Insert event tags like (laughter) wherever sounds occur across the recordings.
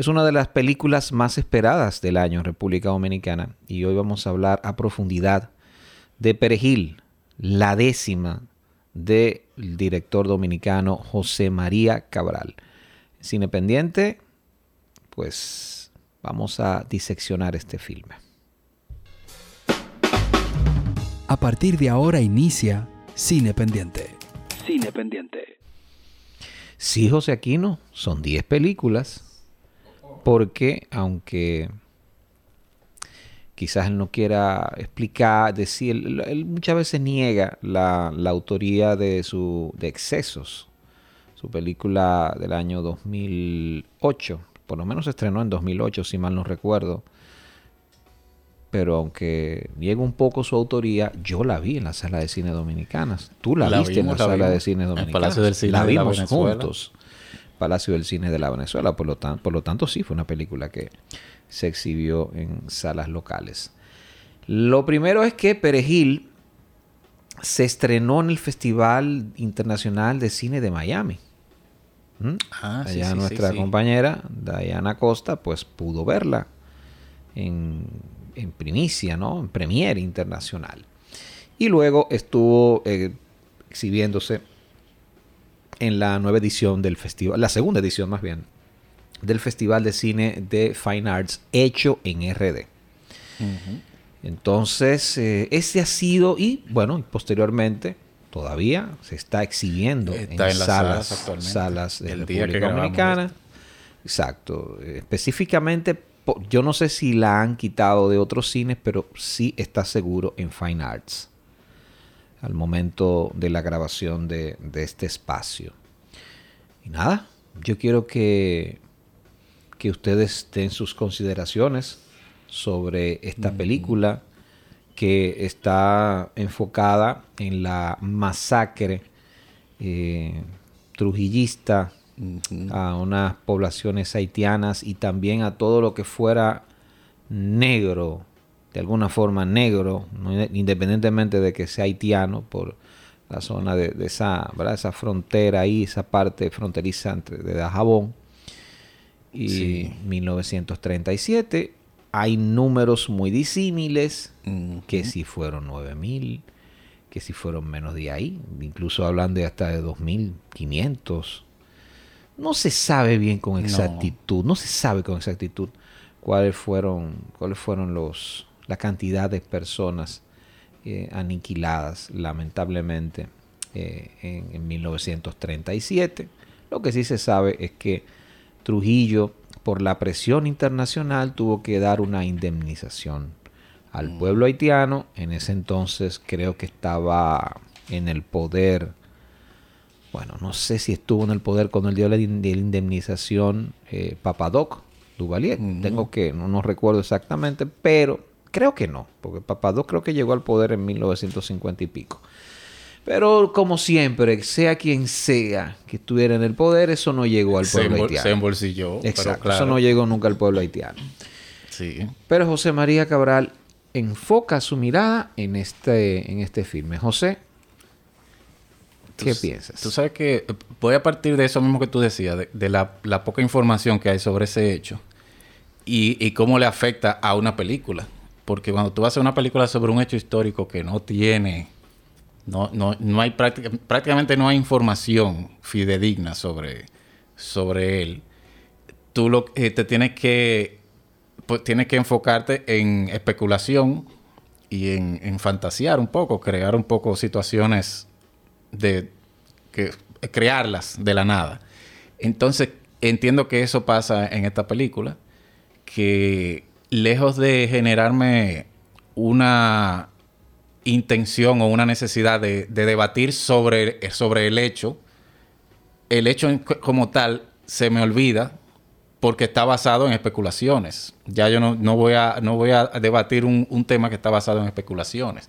Es una de las películas más esperadas del año en República Dominicana y hoy vamos a hablar a profundidad de Perejil, la décima del director dominicano José María Cabral. Cine pendiente, pues vamos a diseccionar este filme. A partir de ahora inicia Cine Pendiente. Cine Pendiente. Sí, José Aquino, son 10 películas porque aunque quizás él no quiera explicar, decir, él, muchas veces niega la, autoría de, su, de Excesos, su película del año 2008, por lo menos se estrenó en 2008, si mal no recuerdo, pero aunque niega un poco su autoría, yo la vi en la sala de cine dominicanas. Tú la, viste en la, sala de cine dominicanas. En Palacio del Cine la vimos juntos. Palacio del Cine de la Venezuela. Por lo, por lo tanto, sí fue una película que se exhibió en salas locales. Lo primero es que Perejil se estrenó en el Festival Internacional de Cine de Miami. ¿Mm? Ah, Allá nuestra compañera Diana Costa pues pudo verla en, en, primicia, ¿no? En premiere internacional. Y luego estuvo eh, exhibiéndose en la nueva edición del festival, la segunda edición más bien, del Festival de Cine de Fine Arts hecho en RD. Entonces, eh, ese ha sido, y bueno, posteriormente todavía se está exhibiendo en, salas, salas de la República Dominicana. Exacto. Específicamente, yo no sé si la han quitado de otros cines, pero sí está seguro en Fine Arts al momento de la grabación de, este espacio. Y nada, yo quiero que, que ustedes den sus consideraciones sobre esta película que está enfocada en la masacre eh, trujillista a unas poblaciones haitianas y también a todo lo que fuera negro de alguna forma negro, independientemente de que sea haitiano, por la zona de, esa, esa frontera ahí, esa parte fronteriza entre de Dajabón y 1937. Hay números muy disímiles, que si fueron 9000, que si fueron menos de ahí, incluso hablan de hasta de 2500. No se sabe bien con exactitud, no se sabe con exactitud cuáles fueron, cuáles fueron los, la cantidad de personas eh, aniquiladas, lamentablemente, eh, en, 1937. Lo que sí se sabe es que Trujillo, por la presión internacional, tuvo que dar una indemnización al mm. pueblo haitiano. En ese entonces creo que estaba en el poder bueno, no sé si estuvo en el poder cuando él dio la, indemnización eh, Papadoc Duvalier. Tengo que, no, no, recuerdo exactamente, pero Creo que no, porque Papadó creo que llegó al poder en 1950 y pico. Pero como siempre, sea quien sea que estuviera en el poder, eso no llegó al pueblo haitiano. Se embolsilló. Exacto, eso no llegó nunca al pueblo haitiano. Sí. Pero José María Cabral enfoca su mirada en este, en este filme. José, ¿qué piensas? Tú sabes que voy a partir de eso mismo que tú decías, de, la, poca información que hay sobre ese hecho y, y cómo le afecta a una película. Porque cuando tú haces una película sobre un hecho histórico que no tiene, no, no, no hay prácticamente no hay información fidedigna sobre, sobre él, tú lo, eh, te tienes que, pues, tienes que enfocarte en especulación y en, en, fantasear un poco, crear un poco situaciones de que crearlas de la nada. Entonces, entiendo que eso pasa en esta película, que lejos de generarme una intención o una necesidad de, debatir sobre, sobre el hecho, el hecho como tal se me olvida porque está basado en especulaciones. Ya yo no, voy, a, no voy a debatir un, tema que está basado en especulaciones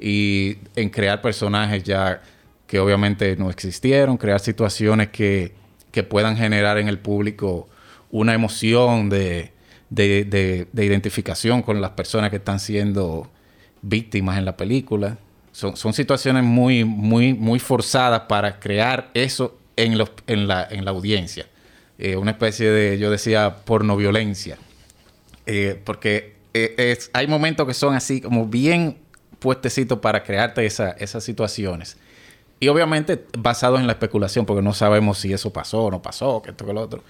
y en crear personajes ya que obviamente no existieron, crear situaciones que, que puedan generar en el público una emoción de, de, identificación con las personas que están siendo víctimas en la película. Son, situaciones muy, muy, muy forzadas para crear eso en, los, en, la, en la audiencia. eh, una especie de, yo decía, pornoviolencia. Eh, porque es, hay momentos que son así como bien puestecitos para crearte esas situaciones. Y obviamente basados en la especulación, porque no sabemos si eso pasó o no pasó, que esto que lo otro.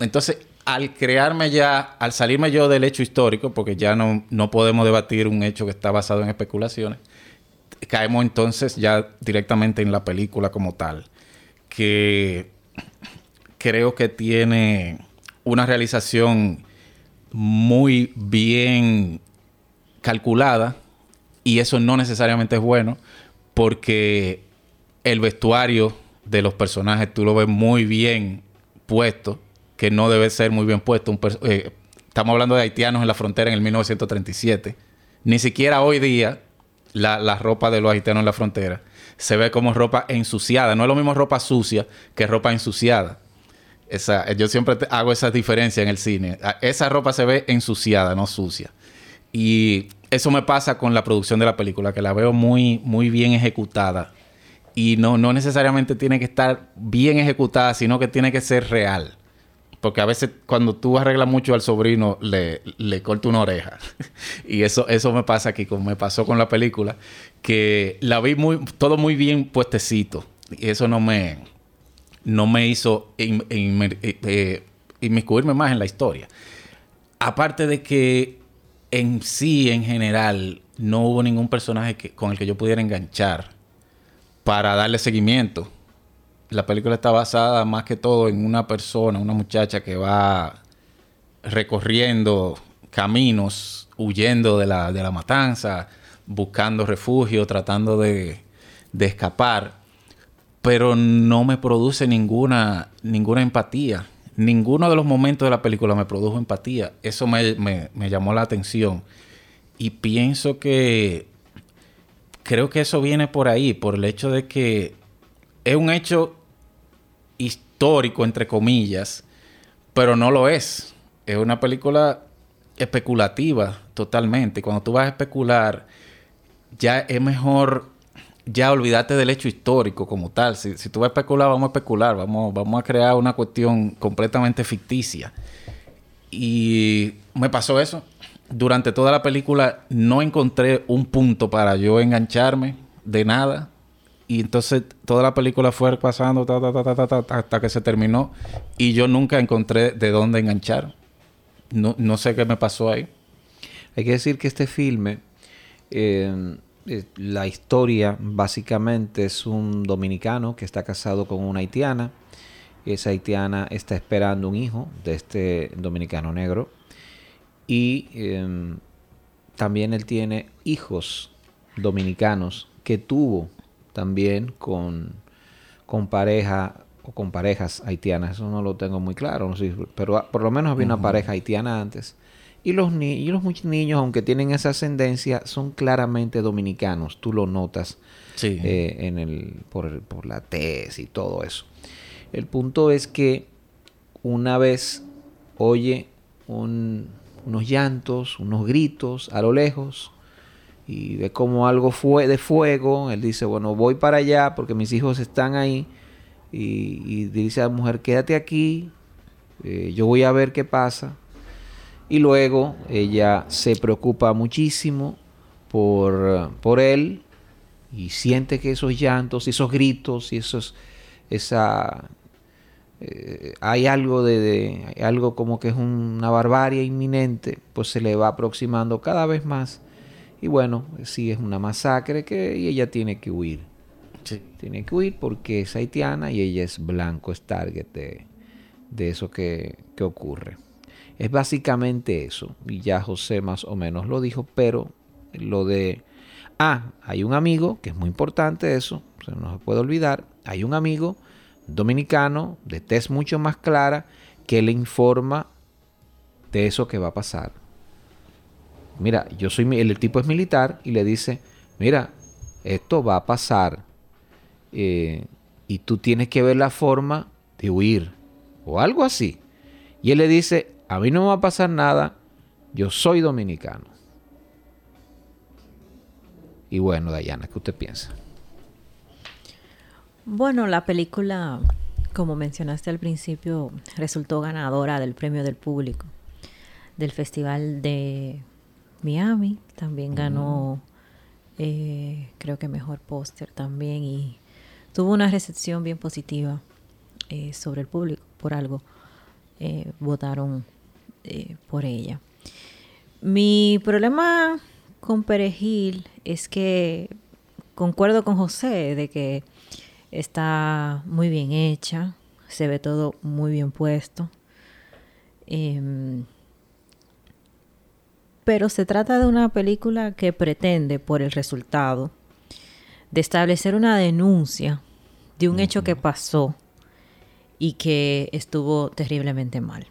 Entonces, al crearme ya, al salirme yo del hecho histórico, porque ya no, no podemos debatir un hecho que está basado en especulaciones, caemos entonces ya directamente en la película como tal, que creo que tiene una realización muy bien calculada y eso no necesariamente es bueno porque el vestuario de los personajes tú lo ves muy bien puesto, que no debe ser muy bien puesto. Eh, estamos hablando de haitianos en la frontera en el 1937. Ni siquiera hoy día la, ropa de los haitianos en la frontera se ve como ropa ensuciada. No es lo mismo ropa sucia que ropa ensuciada. Esa, yo siempre hago esa diferencia en el cine. Esa ropa se ve ensuciada, no sucia. Y eso me pasa con la producción de la película, que la veo muy, muy bien ejecutada y no, no necesariamente tiene que estar bien ejecutada, sino que tiene que ser real. Porque a veces cuando tú arreglas mucho al sobrino, le, le corta una oreja. (laughs) y eso, eso me pasa aquí, como me pasó con la película, que la vi muy, todo muy bien puestecito. Y eso no me, no me hizo eh, eh, inmiscuirme más en la historia. Aparte de que en sí, en general, no hubo ningún personaje que, con el que yo pudiera enganchar para darle seguimiento. La película está basada más que todo en una persona, una muchacha que va recorriendo caminos, huyendo de la, de la matanza, buscando refugio, tratando de, de escapar, pero no me produce ninguna, ninguna empatía. Ninguno de los momentos de la película me produjo empatía. Eso me, me llamó la atención. Y pienso que creo que eso viene por ahí, por el hecho de que es un hecho histórico, entre comillas, pero no lo es. Es una película especulativa totalmente. Cuando tú vas a especular, ya es mejor ya olvidarte del hecho histórico como tal. Si, si tú vas a especular, vamos a especular, vamos, vamos a crear una cuestión completamente ficticia. Y me pasó eso durante toda la película no encontré un punto para yo engancharme de nada. Y entonces toda la película fue pasando hasta que se terminó. Y yo nunca encontré de dónde enganchar. No, no sé qué me pasó ahí. Hay que decir que este filme, eh, eh, la historia básicamente es un dominicano que está casado con una haitiana. Esa haitiana está esperando un hijo de este dominicano negro y em, también él tiene hijos dominicanos que tuvo también con, con pareja o con parejas haitianas. Eso no lo tengo muy claro, pero por lo menos había una pareja haitiana antes. Y los, ni y los niños, aunque tienen esa ascendencia, son claramente dominicanos. Tú lo notas eh, en el, por, por la tez y todo eso. El punto es que una vez oye un, unos llantos, unos gritos a lo lejos y ve como algo fue de fuego. Él dice, bueno, voy para allá porque mis hijos están ahí. Y, dice a la mujer, quédate aquí, eh, yo voy a ver qué pasa. Y luego ella se preocupa muchísimo por, por él y siente que esos llantos, esos gritos y esos, esa, eh, hay algo de, algo como que es una barbarie inminente, pues se le va aproximando cada vez más. Y bueno, sí es una masacre que y ella tiene que huir. Tiene que huir porque es haitiana y ella es blanco, es target de, de eso que, que ocurre. Es básicamente eso. Y ya José más o menos lo dijo, pero lo de... Ah, hay un amigo, que es muy importante eso, no se puede olvidar. Hay un amigo dominicano de test mucho más clara que le informa de eso que va a pasar. Mira, yo soy el tipo es militar y le dice, mira, esto va a pasar eh, y tú tienes que ver la forma de huir o algo así. Y él le dice, a mí no me va a pasar nada, yo soy dominicano. Y bueno, Dayana, ¿qué usted piensa? Bueno, la película como mencionaste al principio, resultó ganadora del premio del público del Festival de Miami. También ganó, eh, creo que mejor póster también y tuvo una recepción bien positiva eh, sobre el público. Por algo eh, votaron por ella. Mi problema con Perejil es que concuerdo con José de que está muy bien hecha, se ve todo muy bien puesto. Em, pero se trata de una película que pretende, por el resultado, de establecer una denuncia de un hecho que pasó y que estuvo terriblemente mal.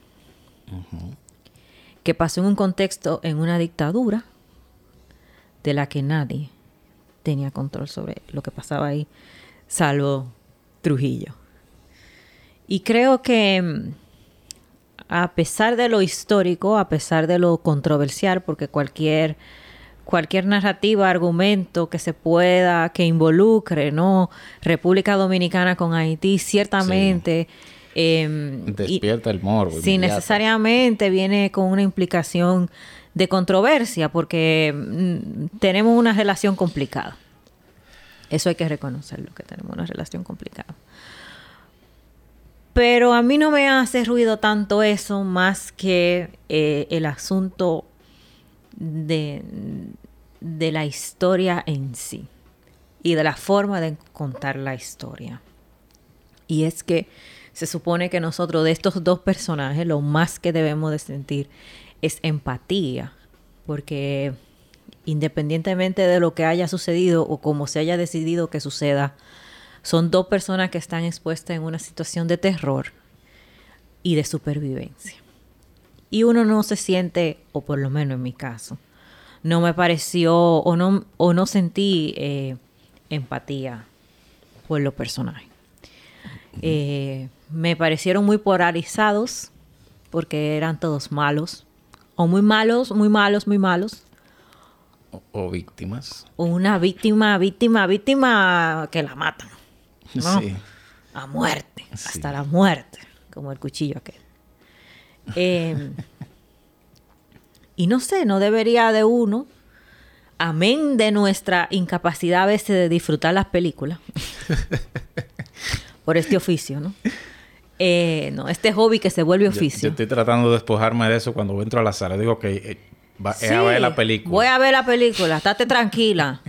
Que pasó en un contexto, en una dictadura, de la que nadie tenía control sobre lo que pasaba ahí, salvo Trujillo. Y creo que mm, a pesar de lo histórico, a pesar de lo controversial, porque cualquier cualquier narrativa, argumento que se pueda, que involucre, ¿no? República Dominicana con Haití, ciertamente... Em, Despierta el morbo. Sí, necesariamente viene con una implicación de controversia, porque mm, tenemos una relación complicada. Eso hay que reconocerlo, que tenemos una relación complicada. Pero a mí no me hace ruido tanto eso más que eh, el asunto de, de la historia en sí y de la forma de contar la historia. Y es que se supone que nosotros de estos dos personajes lo más que debemos de sentir es empatía, porque independientemente de lo que haya sucedido o como se haya decidido que suceda, son dos personas que están expuestas en una situación de terror y de supervivencia. Y uno no se siente, o por lo menos en mi caso, no me pareció o no, o no sentí eh, empatía por los personajes. Eh, me parecieron muy polarizados porque eran todos malos. O muy malos, muy malos, muy malos. O, víctimas. O una víctima, víctima, víctima que la matan. Sí. A muerte, hasta la muerte, como el cuchillo aquel. Em, y no sé, no debería de uno, amén de nuestra incapacidad a veces de disfrutar las películas, (laughs) por este oficio, ¿no? Eh, no, este hobby que se vuelve oficio. Yo, estoy tratando de despojarme de eso cuando entro a la sala. Digo que eh, va, a ver la película. Voy a ver la película, estate tranquila.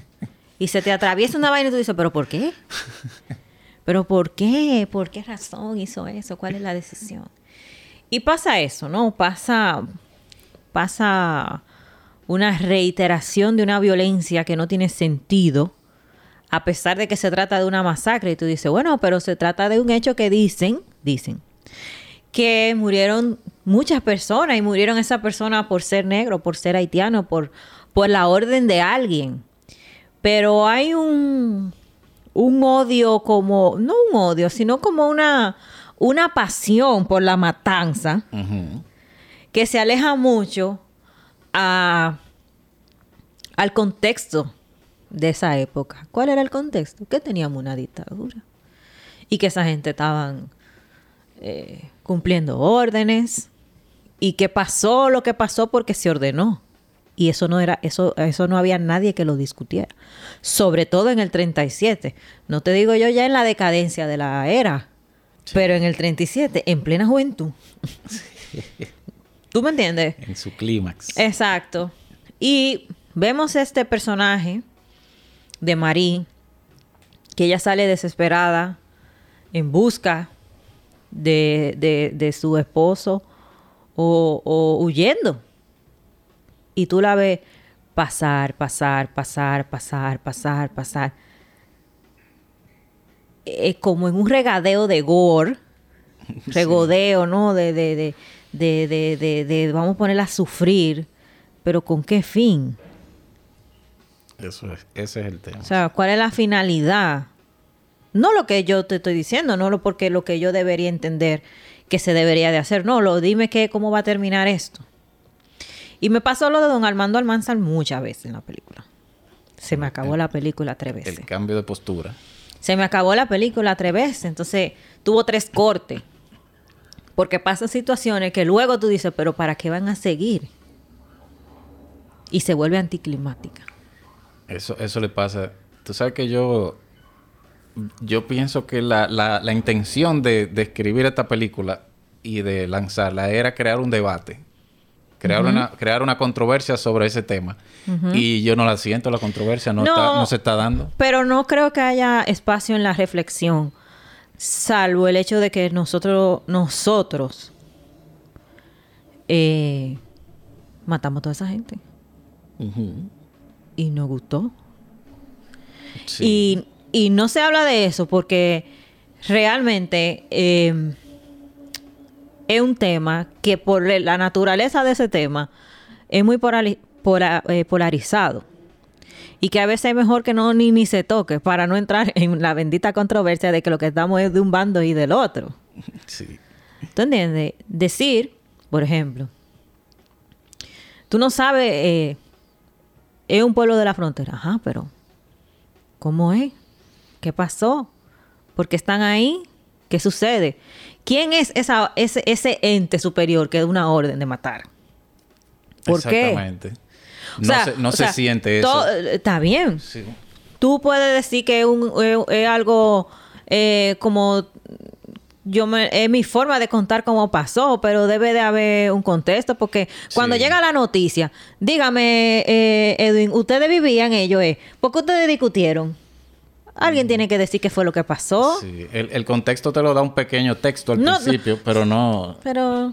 Y se te atraviesa una vaina y tú dices, ¿pero por qué? (laughs) ¿Pero por qué? ¿Por qué razón hizo eso? ¿Cuál es la decisión? Y pasa eso, ¿no? Pasa, pasa una reiteración de una violencia que no tiene sentido, a pesar de que se trata de una masacre. Y tú dices, bueno, pero se trata de un hecho que dicen, dicen, que murieron muchas personas y murieron esas personas por ser negro, por ser haitiano, por, por la orden de alguien. Pero hay un, un odio como, no un odio, sino como una, una pasión por la matanza que se aleja mucho a, al contexto de esa época. ¿Cuál era el contexto? Que teníamos una dictadura y que esa gente estaban eh, cumpliendo órdenes y que pasó lo que pasó porque se ordenó. Y eso no era, eso, eso no había nadie que lo discutiera. Sobre todo en el 37. No te digo yo ya en la decadencia de la era, pero en el 37, en plena juventud. ¿Tú me entiendes? En su clímax. Exacto. Y vemos este personaje de Marie, que ella sale desesperada en busca de, de, su esposo o, o huyendo y tú la ves pasar, pasar, pasar, pasar, pasar, pasar. Es como en un regadeo de gore, (laughs) regodeo, ¿no? De, de, de, de, de, de, vamos a ponerla a sufrir, pero ¿con qué fin? Eso es, ese es el tema. O sea, ¿cuál es la finalidad? No lo que yo te estoy diciendo, no lo porque lo que yo debería entender que se debería de hacer. No, lo dime que cómo va a terminar esto. Y me pasó lo de don Armando Almanzar muchas veces en la película. Se me acabó la película tres veces. El cambio de postura. Se me acabó la película tres veces, entonces tuvo tres cortes. Porque pasan situaciones que luego tú dices, pero ¿para qué van a seguir? Y se vuelve anticlimática. Eso, eso le pasa. Tú sabes que yo, yo pienso que la, la, intención de, de, escribir esta película y de lanzarla era crear un debate. Crear, una, crear una controversia sobre ese tema. Y yo no la siento, la controversia no, no se está dando. Pero no creo que haya espacio en la reflexión salvo el hecho de que nosotros, nosotros eh, matamos a toda esa gente. Y nos gustó. Y, no se habla de eso porque realmente em, es un tema que por la naturaleza de ese tema es muy eh, polarizado y que a veces es mejor que no ni, ni se toque para no entrar en la bendita controversia de que lo que estamos es de un bando y del otro. (laughs) Sí. ¿Tú entiendes? Decir, por ejemplo, tú no sabes, eh, es un pueblo de la frontera, ajá, pero ¿cómo es? ¿Qué pasó? ¿Por qué están ahí? ¿Qué sucede? ¿Quién es esa, ese, ese ente superior que da una orden de matar? ¿Por Exactamente. qué? no se, siente eso. Está bien. Tú puedes decir que es, algo eh, como yo me, es mi forma de contar cómo pasó, pero debe de haber un contexto, porque cuando llega la noticia, dígame, eh, Edwin, ustedes vivían ellos, eh, ¿por qué ustedes discutieron? Alguien mm. tiene que decir qué fue lo que pasó. Sí, el, contexto te lo da un pequeño texto al principio, pero no. Pero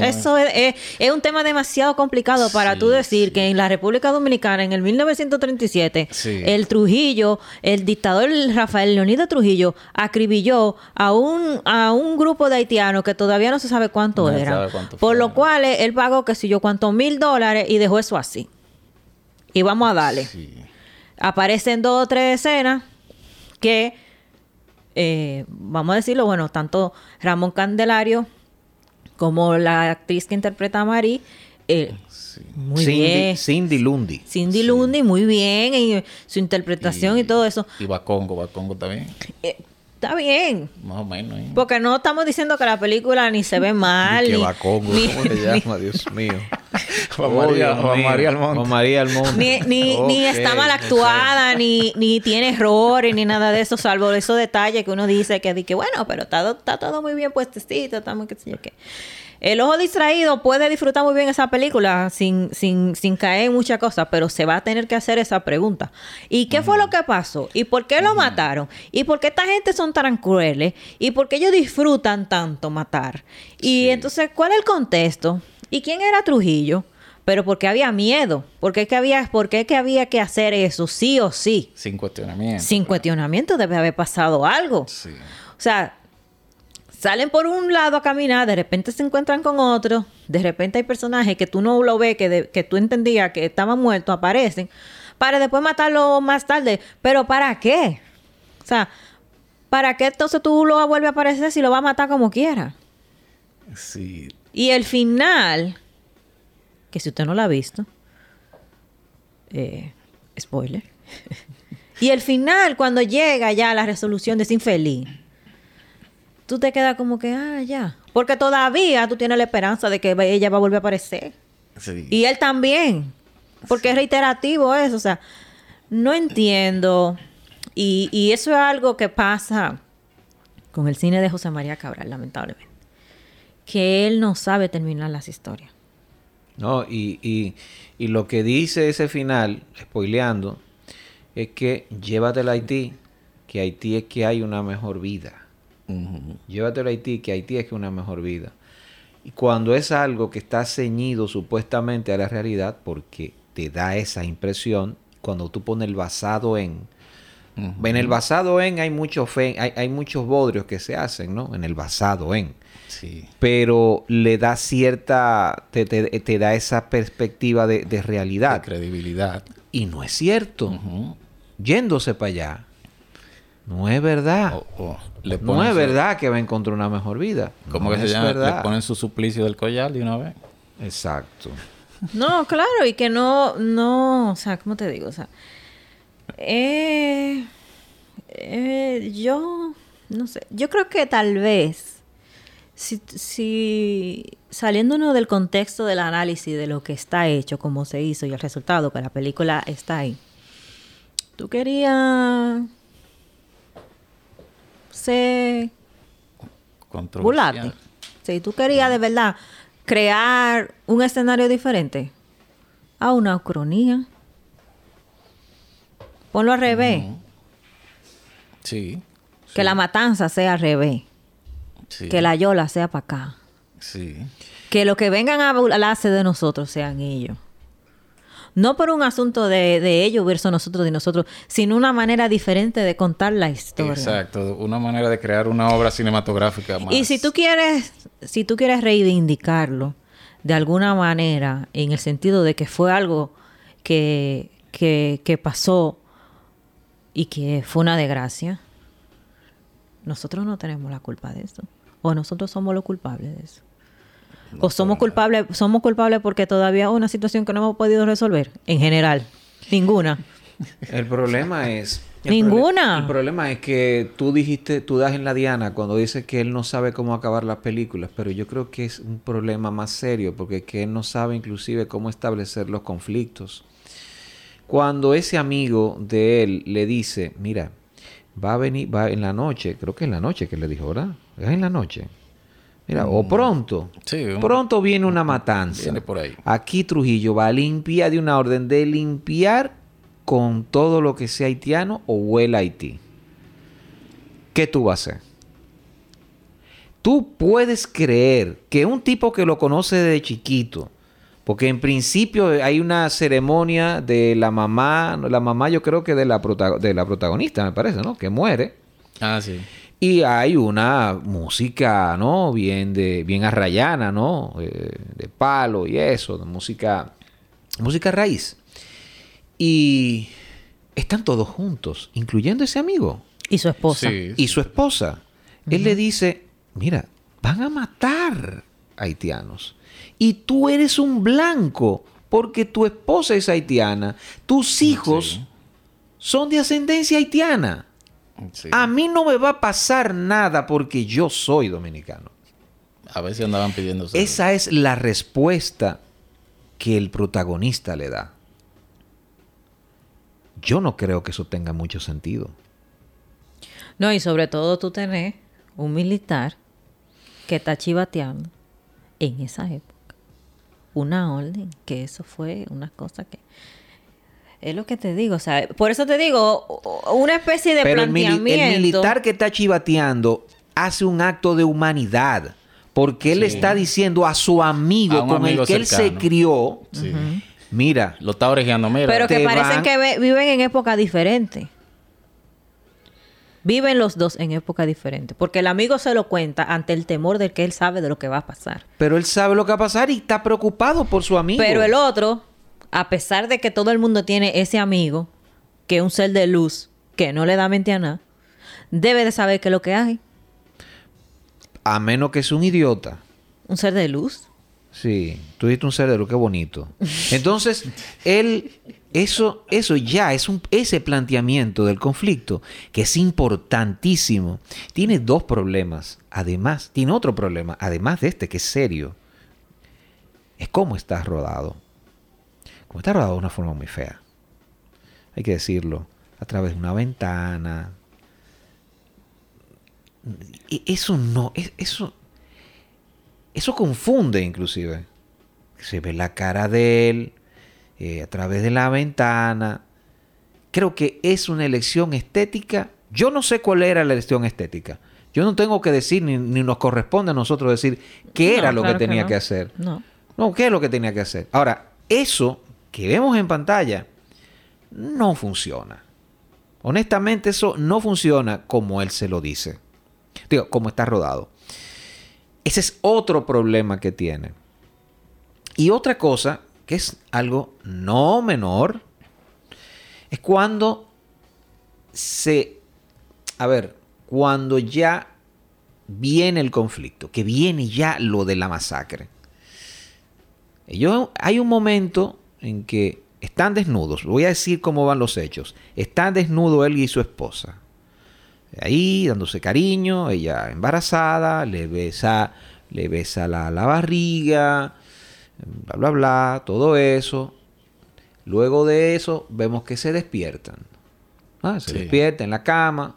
eso es, un tema demasiado complicado para tú decir que en la República Dominicana, en el 1937, el Trujillo, el dictador Rafael Leonidas Trujillo, acribilló a un, a un grupo de haitianos que todavía no se sabe cuánto era. por lo cual él pagó, que si yo, cuántos mil dólares y dejó eso así. Y vamos a darle. Aparecen dos o tres escenas que, eh, vamos a decirlo, bueno, tanto Ramón Candelario como la actriz que interpreta a Marie. Eh, muy Cindy, bien. Cindy Lundy. Cindy Lundy, muy bien. Y su interpretación y, todo eso. Y Bacongo, Bacongo también. Eh, está bien. Más o menos. ¿eh? Porque no estamos diciendo que la película ni se ve mal. Ni Bacongo, ¿cómo se llama? Dios mío. (laughs) Juan María, María Almonte. María Almonte. Ni, ni, está mal actuada, ni, ni tiene errores, ni nada de eso, salvo esos detalles que uno dice que, que bueno, pero está, está todo muy bien puestecito, está muy qué sé yo qué. El ojo distraído puede disfrutar muy bien esa película sin, sin, sin caer en muchas cosas, pero se va a tener que hacer esa pregunta. ¿Y qué fue lo que pasó? ¿Y por qué lo mataron? ¿Y por qué esta gente son tan crueles? ¿Y por qué ellos disfrutan tanto matar? Y entonces, ¿cuál es el contexto? ¿Y quién era Trujillo? Pero porque había miedo, porque es que había, porque es que había que hacer eso, sí o sí. Sin cuestionamiento. Sin cuestionamiento debe haber pasado algo. Sí. O sea, salen por un lado a caminar, de repente se encuentran con otro, de repente hay personajes que tú no lo ves, que, que tú entendías que estaban muertos, aparecen, para después matarlo más tarde. Pero ¿para qué? O sea, ¿para qué entonces tú lo vuelves a aparecer si lo vas a matar como quiera? Sí. Y el final, que si usted no lo ha visto, eh, spoiler. (laughs) y el final, cuando llega ya la resolución de ese infeliz, tú te quedas como que, ah, ya. Porque todavía tú tienes la esperanza de que ella va a volver a aparecer. Sí. Y él también. Porque es reiterativo eso. O sea, no entiendo. Y, y eso es algo que pasa con el cine de José María Cabral, lamentablemente que él no sabe terminar las historias. No, y, y, y lo que dice ese final, spoileando, es que llévatelo a Haití, que Haití es que hay una mejor vida. Llévatelo a Haití, que Haití es que una mejor vida. Y cuando es algo que está ceñido supuestamente a la realidad, porque te da esa impresión, cuando tú pones el basado en, en el basado en hay, mucho fe, hay, hay, muchos bodrios que se hacen, ¿no? En el basado en. Pero le da cierta, te, te, da esa perspectiva de, realidad. De credibilidad. Y no es cierto. Yéndose para allá. No es verdad. no es verdad que va a encontrar una mejor vida. ¿Cómo que se llama? Le ponen su suplicio del collar de una vez. Exacto. No, claro, y que no, no, o sea, ¿cómo te digo? O sea, eh, Eh, yo, no sé, yo creo que tal vez, si, si saliéndonos del contexto del análisis de lo que está hecho, cómo se hizo y el resultado, que la película está ahí, tú querías ser burlarte. Si tú querías de verdad crear un escenario diferente a una ucronía. Ponlo al revés. Sí. Que la matanza sea al revés. Que la yola sea para acá. Sí. Que los que vengan a burlarse de nosotros sean ellos. No por un asunto de, de ellos versus nosotros de nosotros, sino una manera diferente de contar la historia. Exacto, una manera de crear una obra cinematográfica más. Y si tú quieres, si tú quieres reivindicarlo de alguna manera, en el sentido de que fue algo que, que, que pasó y que fue una desgracia, nosotros no tenemos la culpa de eso. O nosotros somos los culpables de eso o somos culpables, somos culpables porque todavía es una situación que no hemos podido resolver, en general. Ninguna. El problema es. Ninguna. el problema es que tú dijiste, tú das en la diana cuando dices que él no sabe cómo acabar las películas, pero yo creo que es un problema más serio, porque que él no sabe inclusive cómo establecer los conflictos. Cuando ese amigo de él le dice, mira, va a venir, va en la noche, creo que es en la noche que le dijo, ¿verdad? Es en la noche. Mira, o mm. pronto. pronto viene una matanza. Viene por ahí. Aquí Trujillo va a limpiar de una orden de limpiar con todo lo que sea haitiano o huela Haití. ¿Qué tú vas a hacer? Tú puedes creer que un tipo que lo conoce desde chiquito, porque en principio hay una ceremonia de la mamá, la mamá yo creo que de la, de la protagonista, me parece, ¿no? Que muere. Ah, sí. Y hay una música, ¿no? Bien de bien arrayana, ¿no? Eh, de palo y eso, de música música raíz. Y están todos juntos, incluyendo ese amigo y su esposa. Y su esposa. Él le dice, "Mira, van a matar haitianos y tú eres un blanco porque tu esposa es haitiana, tus hijos son de ascendencia haitiana." A mí no me va a pasar nada porque yo soy dominicano. A ver si andaban pidiendo. Esa es la respuesta que el protagonista le da. Yo no creo que eso tenga mucho sentido. No, y sobre todo tú tenés un militar que está chivateando en esa época. Una orden, que eso fue una cosa que es lo que te digo, o sea, por eso te digo, una especie de Pero planteamiento. El, el militar que está chivateando hace un acto de humanidad, porque él está diciendo a su amigo con el que él se crió, mira, lo está orejeando, mira. Pero que parecen que viven en época diferente. Viven los dos en época diferente. Porque el amigo se lo cuenta ante el temor de que él sabe de lo que va a pasar. Pero él sabe lo que va a pasar y está preocupado por su amigo. Pero el otro a pesar de que todo el mundo tiene ese amigo, que es un ser de luz, que no le da mente a nada, debe de saber qué es lo que hay. A menos que es un idiota. ¿Un ser de luz? Sí, tú dijiste un ser de luz, qué bonito. Entonces, él, eso, eso ya es un, ese planteamiento del conflicto, que es importantísimo, tiene dos problemas. Además, tiene otro problema, además de este que es serio. Es cómo estás rodado está rodado de una forma muy fea. Hay que decirlo. A través de una ventana. Eso no, eso, eso confunde inclusive. Se ve la cara de él eh, a través de la ventana. Creo que es una elección estética. Yo no sé cuál era la elección estética. Yo no tengo que decir, ni, nos corresponde a nosotros decir qué era lo que tenía que, hacer. No. No, qué es lo que tenía que hacer. Ahora, eso que vemos en pantalla no funciona. Honestamente eso no funciona como él se lo dice. Digo, como está rodado. Ese es otro problema que tiene. Y otra cosa, que es algo no menor, es cuando se... A ver, cuando ya viene el conflicto, que viene ya lo de la masacre. Yo, hay un momento en que están desnudos. Voy a decir cómo van los hechos. Están desnudos él y su esposa. ahí dándose cariño, ella embarazada, le besa, le besa la, la barriga, bla, bla, bla, todo eso. Luego de eso, vemos que se despiertan. Ah, se despierta en la cama.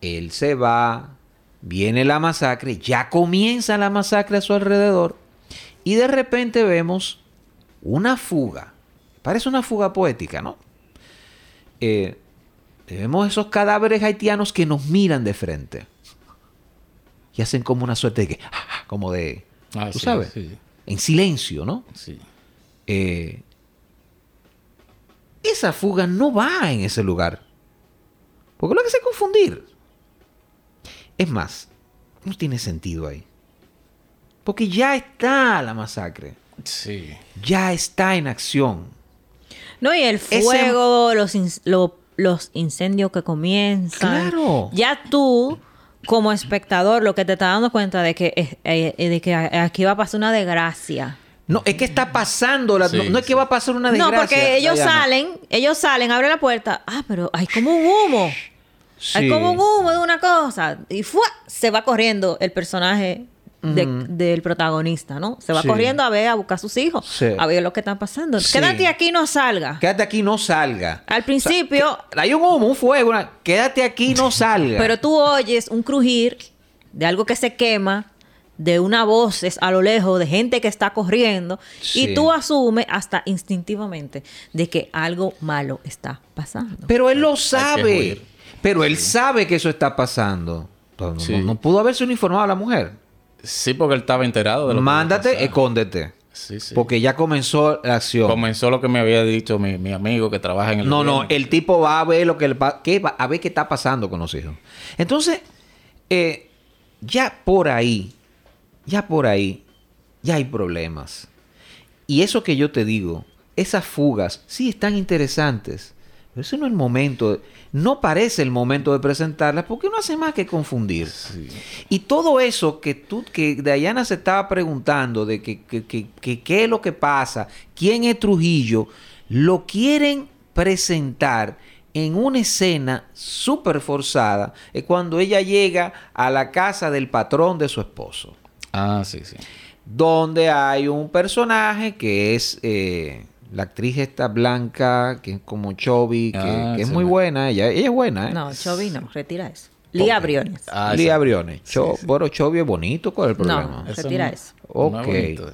Él se va, viene la masacre, ya comienza la masacre a su alrededor. Y de repente vemos una fuga. Parece una fuga poética, ¿no? Eh, vemos esos cadáveres haitianos que nos miran de frente. Y hacen como una suerte de que, como de, ah, tú sabes, en silencio, ¿no? Sí. Eh, esa fuga no va en ese lugar. Porque lo que hace es confundir. Es más, no tiene sentido ahí. Porque ya está la masacre. Sí. Ya está en acción. No, y el fuego, los, los incendios que comienzan. Claro. Ya tú, como espectador, lo que te estás dando cuenta de que, eh, eh, de que aquí va a pasar una desgracia. No, es que está pasando, no, es que va a pasar una desgracia. No, porque ellos salen, ellos salen, abren la puerta. Ah, pero hay como un humo. Hay como un humo de una cosa. Y ¡fua! se va corriendo el personaje del protagonista, ¿no? Se va corriendo a ver, a buscar a sus hijos, a ver lo que está pasando. Quédate aquí, no salga. Quédate aquí, no salga. Al principio... hay un humo, un fuego, quédate aquí, no (laughs) salga. Pero tú oyes un crujir de algo que se quema, de una voz a lo lejos, de gente que está corriendo, y tú asumes hasta instintivamente de que algo malo está pasando. Pero él lo sabe. Pero él sabe que eso está pasando. No, no, pudo haberse uniformado a la mujer. Sí, porque él estaba enterado de lo Mándate, escóndete. Sí, sí. Porque ya comenzó la acción. Comenzó lo que me había dicho mi, amigo que trabaja en el. No, no, el tipo va a ver lo que, qué va, a ver qué está pasando con los hijos. Entonces, eh, ya por ahí, ya por ahí, ya hay problemas. Y eso que yo te digo, esas fugas, sí están interesantes. Ese no es el momento no parece el momento de presentarlas porque no hace más que confundir. Y todo eso que tú, que Dayana se estaba preguntando de que, qué es lo que pasa, quién es Trujillo, lo quieren presentar en una escena súper forzada, es cuando ella llega a la casa del patrón de su esposo. Ah, sí, sí. Donde hay un personaje que es... Eh, la actriz esta blanca, que es como Chovy, que, ah, es muy buena, ella, ella es buena, ¿eh? No, Chovy no, retira eso. Lía Briones. Ah, Lía Briones. Bueno, Chovy es bonito, ¿cuál es el problema? No, retira eso. Ok,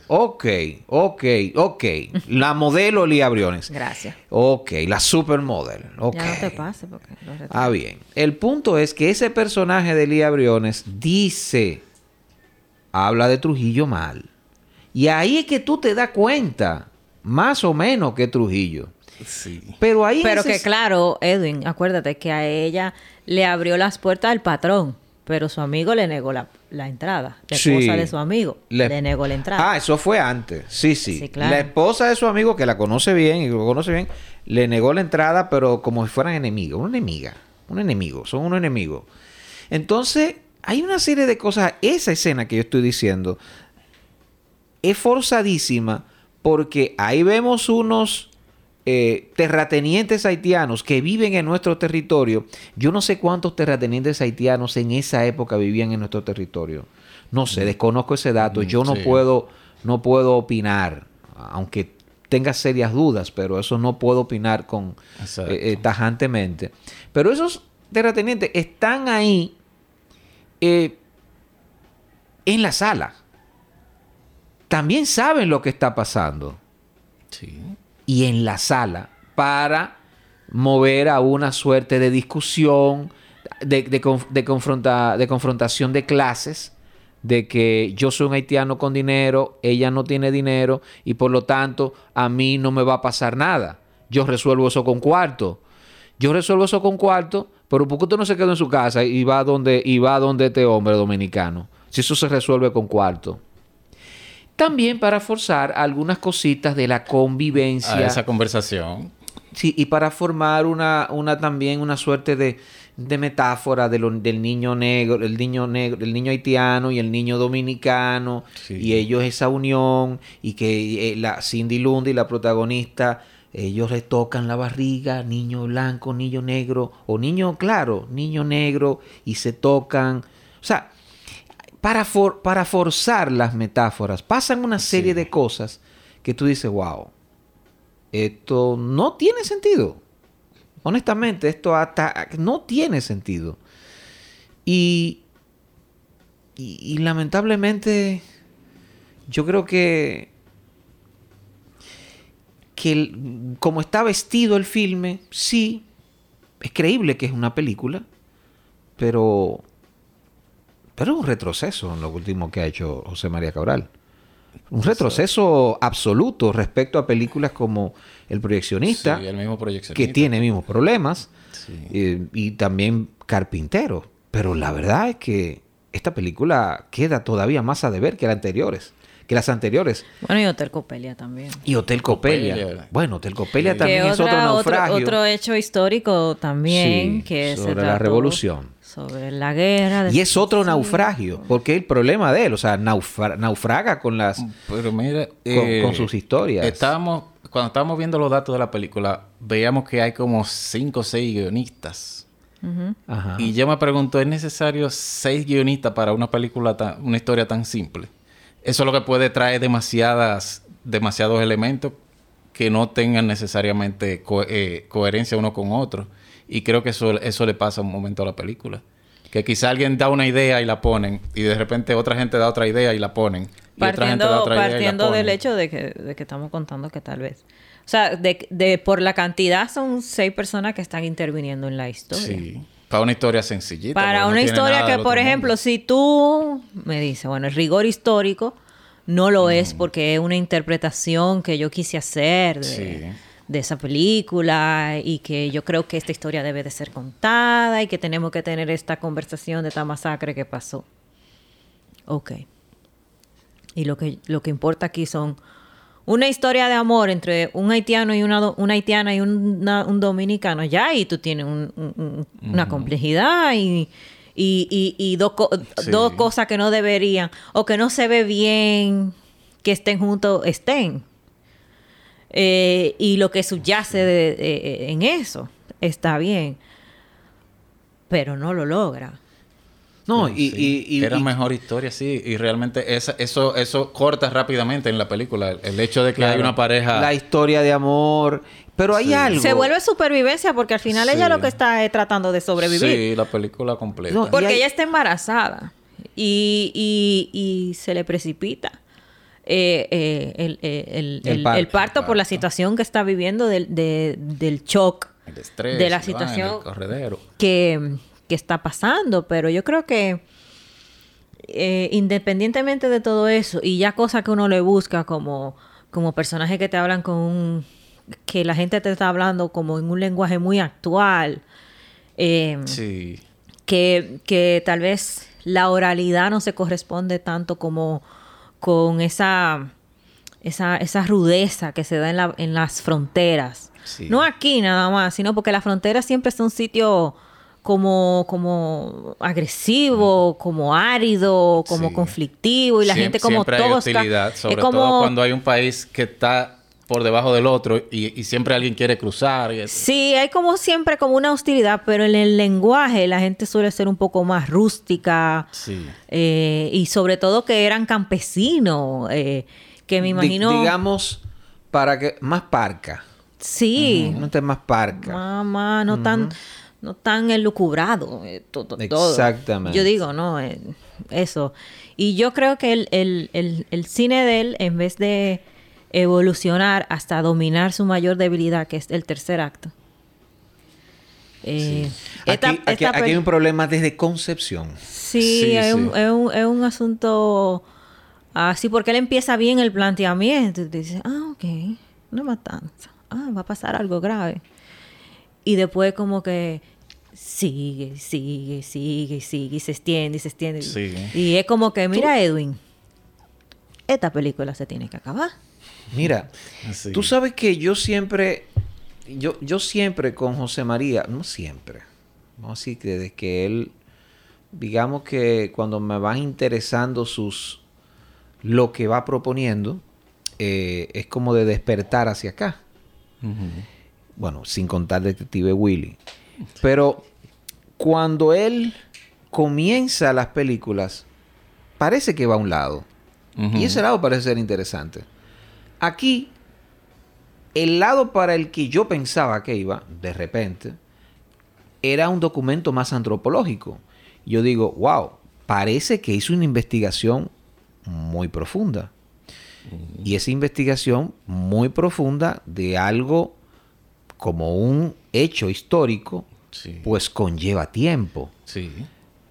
ok, ok, ok. La modelo Lía Briones. Gracias. Ok, la supermodel. Okay. Ya no te pase porque Ah, bien. El punto es que ese personaje de Lía Briones dice, habla de Trujillo mal. Y ahí es que tú te das cuenta más o menos que Trujillo. Sí. Pero ahí. Pero que claro, Edwin, acuérdate que a ella le abrió las puertas al patrón, pero su amigo le negó la, entrada. La esposa de su amigo le... negó la entrada. Ah, eso fue antes. Sí, sí. La esposa de su amigo, que la conoce bien y lo conoce bien, le negó la entrada, pero como si fueran enemigos. Una enemiga. Un enemigo. Son un enemigo. Entonces, hay una serie de cosas. Esa escena que yo estoy diciendo es forzadísima porque ahí vemos unos eh, terratenientes haitianos que viven en nuestro territorio. Yo no sé cuántos terratenientes haitianos en esa época vivían en nuestro territorio. No sé, desconozco ese dato. Yo no puedo, no puedo opinar, aunque tenga serias dudas, pero eso no puedo opinar con eh, eh, tajantemente. Pero esos terratenientes están ahí en la sala también saben lo que está pasando. Sí. Y en la sala, para mover a una suerte de discusión, de, de, de, confrontación de clases, de que yo soy un haitiano con dinero, ella no tiene dinero y por lo tanto a mí no me va a pasar nada. Yo resuelvo eso con cuarto. Yo resuelvo eso con cuarto, pero ¿por qué usted no se quedó en su casa y va donde, y va donde este hombre dominicano? Si eso se resuelve con cuarto también para forzar algunas cositas de la convivencia. A esa conversación. Sí, y para formar una, una también una suerte de, metáfora del niño negro, el niño negro, el niño haitiano y el niño dominicano, y ellos esa unión, y que eh, la Cindy Lundy, la protagonista, ellos le tocan la barriga, niño blanco, niño negro, o niño claro, niño negro, y se tocan. O sea, para, para forzar las metáforas, pasan una serie de cosas que tú dices, wow, esto no tiene sentido. Honestamente, esto hasta no tiene sentido. Y, y lamentablemente, yo creo que que como está vestido el filme, sí, es creíble que es una película, pero, pero es un retroceso en lo último que ha hecho José María Cabral. Un retroceso absoluto respecto a películas como El Proyeccionista, que tiene mismos problemas, eh, y también Carpintero. Pero la verdad es que esta película queda todavía más a deber que las anteriores que las anteriores. Bueno, y Hotel Copelia también. Y Hotel Copelia. Bueno, Hotel Copelia también es otro naufragio. Otro, hecho histórico también que sobre la revolución. Sobre la guerra. y es otro naufragio, porque el problema de él, o sea, naufraga con las... Pero mira, con, eh, sus historias. Estábamos, cuando estábamos viendo los datos de la película, veíamos que hay como cinco o seis guionistas. Y yo me pregunto, ¿es necesario seis guionistas para una película, tan, una historia tan simple? Eso es lo que puede traer demasiadas, demasiados elementos que no tengan necesariamente eh, coherencia uno con otro. Y creo que eso, eso le pasa un momento a la película. Que quizá alguien da una idea y la ponen, y de repente otra gente da otra idea y la ponen. Y partiendo, otra gente da otra partiendo idea y la del hecho de que, de que estamos contando que tal vez. O sea, de, de, por la cantidad son seis personas que están interviniendo en la historia. Sí. Para una historia sencillita. Para una historia que, por ejemplo, si tú me dices, bueno, el rigor histórico no lo es porque es una interpretación que yo quise hacer de, esa película y que yo creo que esta historia debe de ser contada y que tenemos que tener esta conversación de esta masacre que pasó. Ok. Y lo que, lo que importa aquí son una historia de amor entre un haitiano y una, una haitiana y un dominicano, ya, y tú tienes una complejidad y, y, dos, dos cosas que no deberían, o que no se ve bien que estén juntos, estén. Eh, y lo que subyace de, en eso está bien, pero no lo logra. No, y, Era mejor historia, sí. Y realmente esa, eso, eso corta rápidamente en la película. El hecho de que hay una pareja... La historia de amor. Pero hay algo... Se vuelve supervivencia porque al final ella lo que está es tratando de sobrevivir. Sí, la película completa. porque ella está embarazada. Y, y, se le precipita. Eh, eh, el, eh, el, el, parto por la situación que está viviendo del, del shock. El estrés. De la situación. Que que está pasando, pero yo creo que eh, independientemente de todo eso y ya cosas que uno le busca como, como personajes que te hablan con un, que la gente te está hablando como en un lenguaje muy actual, em, sí. que, que tal vez la oralidad no se corresponde tanto como con esa, esa, esa rudeza que se da en, la, en las fronteras. No aquí nada más, sino porque las fronteras siempre son sitios como, como agresivo, como árido, como conflictivo y la gente como siempre Hay hostilidad, sobre todo cuando hay un país que está por debajo del otro y, siempre alguien quiere cruzar. sí, hay como siempre como una hostilidad, pero en el lenguaje la gente suele ser un poco más rústica sí. Eh, y sobre todo que eran campesinos, eh, que me imagino... digamos, para que más parca. Sí. No esté más parca. Mamá, no tan no tan elucubrado eh, todo, Exactamente. Yo digo, no, eh, eso. Y yo creo que el, cine de él, en vez de evolucionar hasta dominar su mayor debilidad, que es el tercer acto. Eh, aquí, hay un problema desde concepción. Sí, es, Un, es, un, asunto así, porque él empieza bien el planteamiento. Y dice, ah, ok, una matanza. Ah, va a pasar algo grave y después como que sigue, sigue, sigue, sigue, y se extiende, y se extiende. Y es como que, mira, Edwin, esta película se tiene que acabar. Mira, tú sabes que yo siempre, yo, yo siempre con José María, no siempre, no así que desde que él, digamos que cuando me van interesando sus, lo que va proponiendo, eh, es como de despertar hacia acá. Bueno, sin contar Detective Willy. Pero cuando él comienza las películas, parece que va a un lado. Y ese lado parece ser interesante. Aquí, el lado para el que yo pensaba que iba, de repente, era un documento más antropológico. Yo digo, wow, parece que hizo una investigación muy profunda. Y esa investigación muy profunda de algo como un hecho histórico, pues conlleva tiempo. Sí.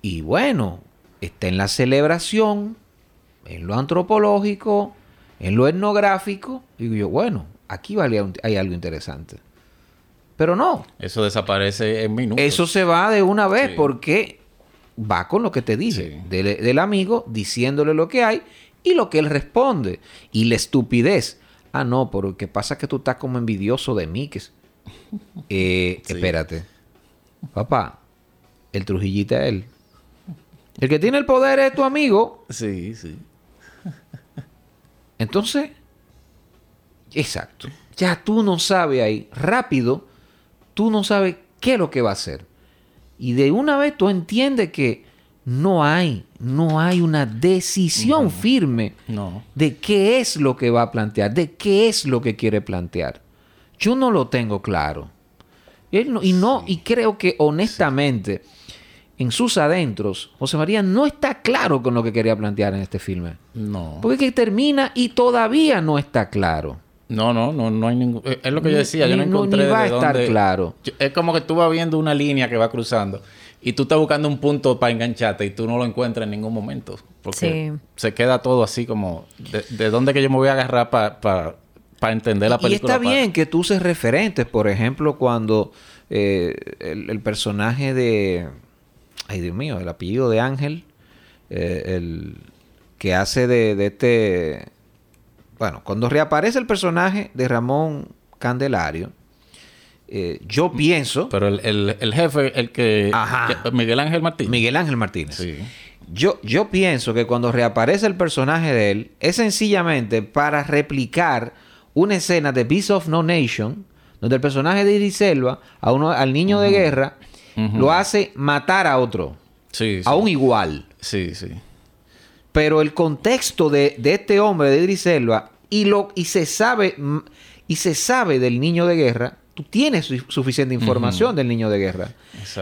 Y bueno, está en la celebración, en lo antropológico, en lo etnográfico. Digo yo, bueno, aquí hay algo interesante. Pero no. Eso desaparece en minutos. Eso se va de una vez porque va con lo que te dice del, amigo diciéndole lo que hay y lo que él responde. Y la estupidez. Ah, no, porque pasa que tú estás como envidioso de mí. Que... Eh, espérate. Papá, el Trujillita es él. El que tiene el poder es tu amigo. Sí, sí. Entonces, exacto. Ya tú no sabes ahí, rápido, tú no sabes qué es lo que va a hacer. Y de una vez tú entiendes que no hay, no hay una decisión firme de qué es lo que va a plantear, de qué es lo que quiere plantear. Yo no lo tengo claro. y no, y creo que honestamente, en sus adentros, José María no está claro con lo que quería plantear en este filme. No. Porque que termina y todavía no está claro. No, no, no, no hay ningún. Es lo que yo decía, yo no encontré. Ni va a estar claro. Es como que tú vas viendo una línea que va cruzando y tú estás buscando un punto para engancharte y tú no lo encuentras en ningún momento. Porque se queda todo así como. ¿De, dónde que yo me voy a agarrar para entender la película? Y está bien que tú uses referentes. Por ejemplo, cuando eh, el, personaje de. Ay, Dios mío, el apellido de Ángel. Eh, el que hace de, de este bueno, cuando reaparece el personaje de Ramón Candelario, eh, yo pienso. Pero el, jefe, el que, Miguel Ángel Martínez. Miguel Ángel Martínez. Sí. Yo, yo pienso que cuando reaparece el personaje de él, es sencillamente para replicar una escena de Beast of No Nation, donde el personaje de Iris Selva, a uno, al niño de guerra, lo hace matar a otro. Sí, A un igual. Sí, sí. Pero el contexto de, este hombre, de Idris Elba, y, lo, y, se sabe, y se sabe del niño de guerra, tú tienes suficiente información del niño de guerra.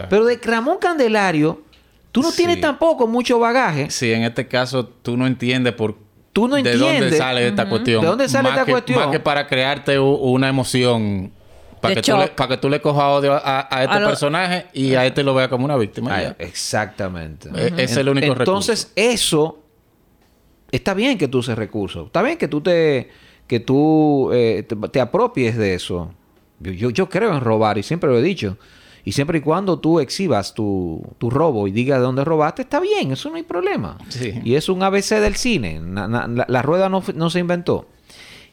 Pero de Ramón Candelario, tú no tienes tampoco mucho bagaje. Sí, en este caso tú no entiendes por tú no entiendes, de dónde sale esta cuestión. ¿De dónde sale esta cuestión? Más que para crearte una emoción para que, tú le, para que tú le cojas odio a, este personaje y a este lo veas como una víctima. exactamente. E, ese es el único Entonces, eso está bien que tú uses recursos. Está bien que tú te, que tú, eh, te, apropies de eso. Yo, yo, creo en robar y siempre lo he dicho. Y siempre y cuando tú exhibas tu, robo y digas de dónde robaste, está bien, eso no hay problema. Y es un ABC del cine. la, rueda no, se inventó.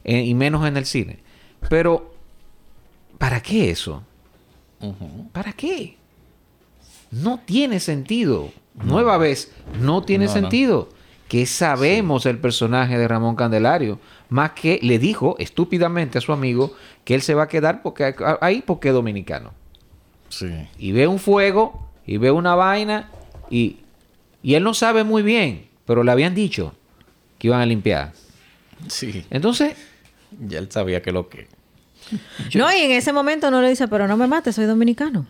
Eh, y menos en el cine. Pero, ¿para qué eso? ¿Para qué? No tiene sentido. Nueva vez, no tiene sentido que sabemos el personaje de Ramón Candelario, más que le dijo estúpidamente a su amigo que él se va a quedar porque ahí porque es dominicano. Sí. Y ve un fuego y ve una vaina y, y él no sabe muy bien, pero le habían dicho que iban a limpiar. Sí. Entonces, ya él sabía que lo que No, y en ese momento no le dice, "Pero no me mates, soy dominicano."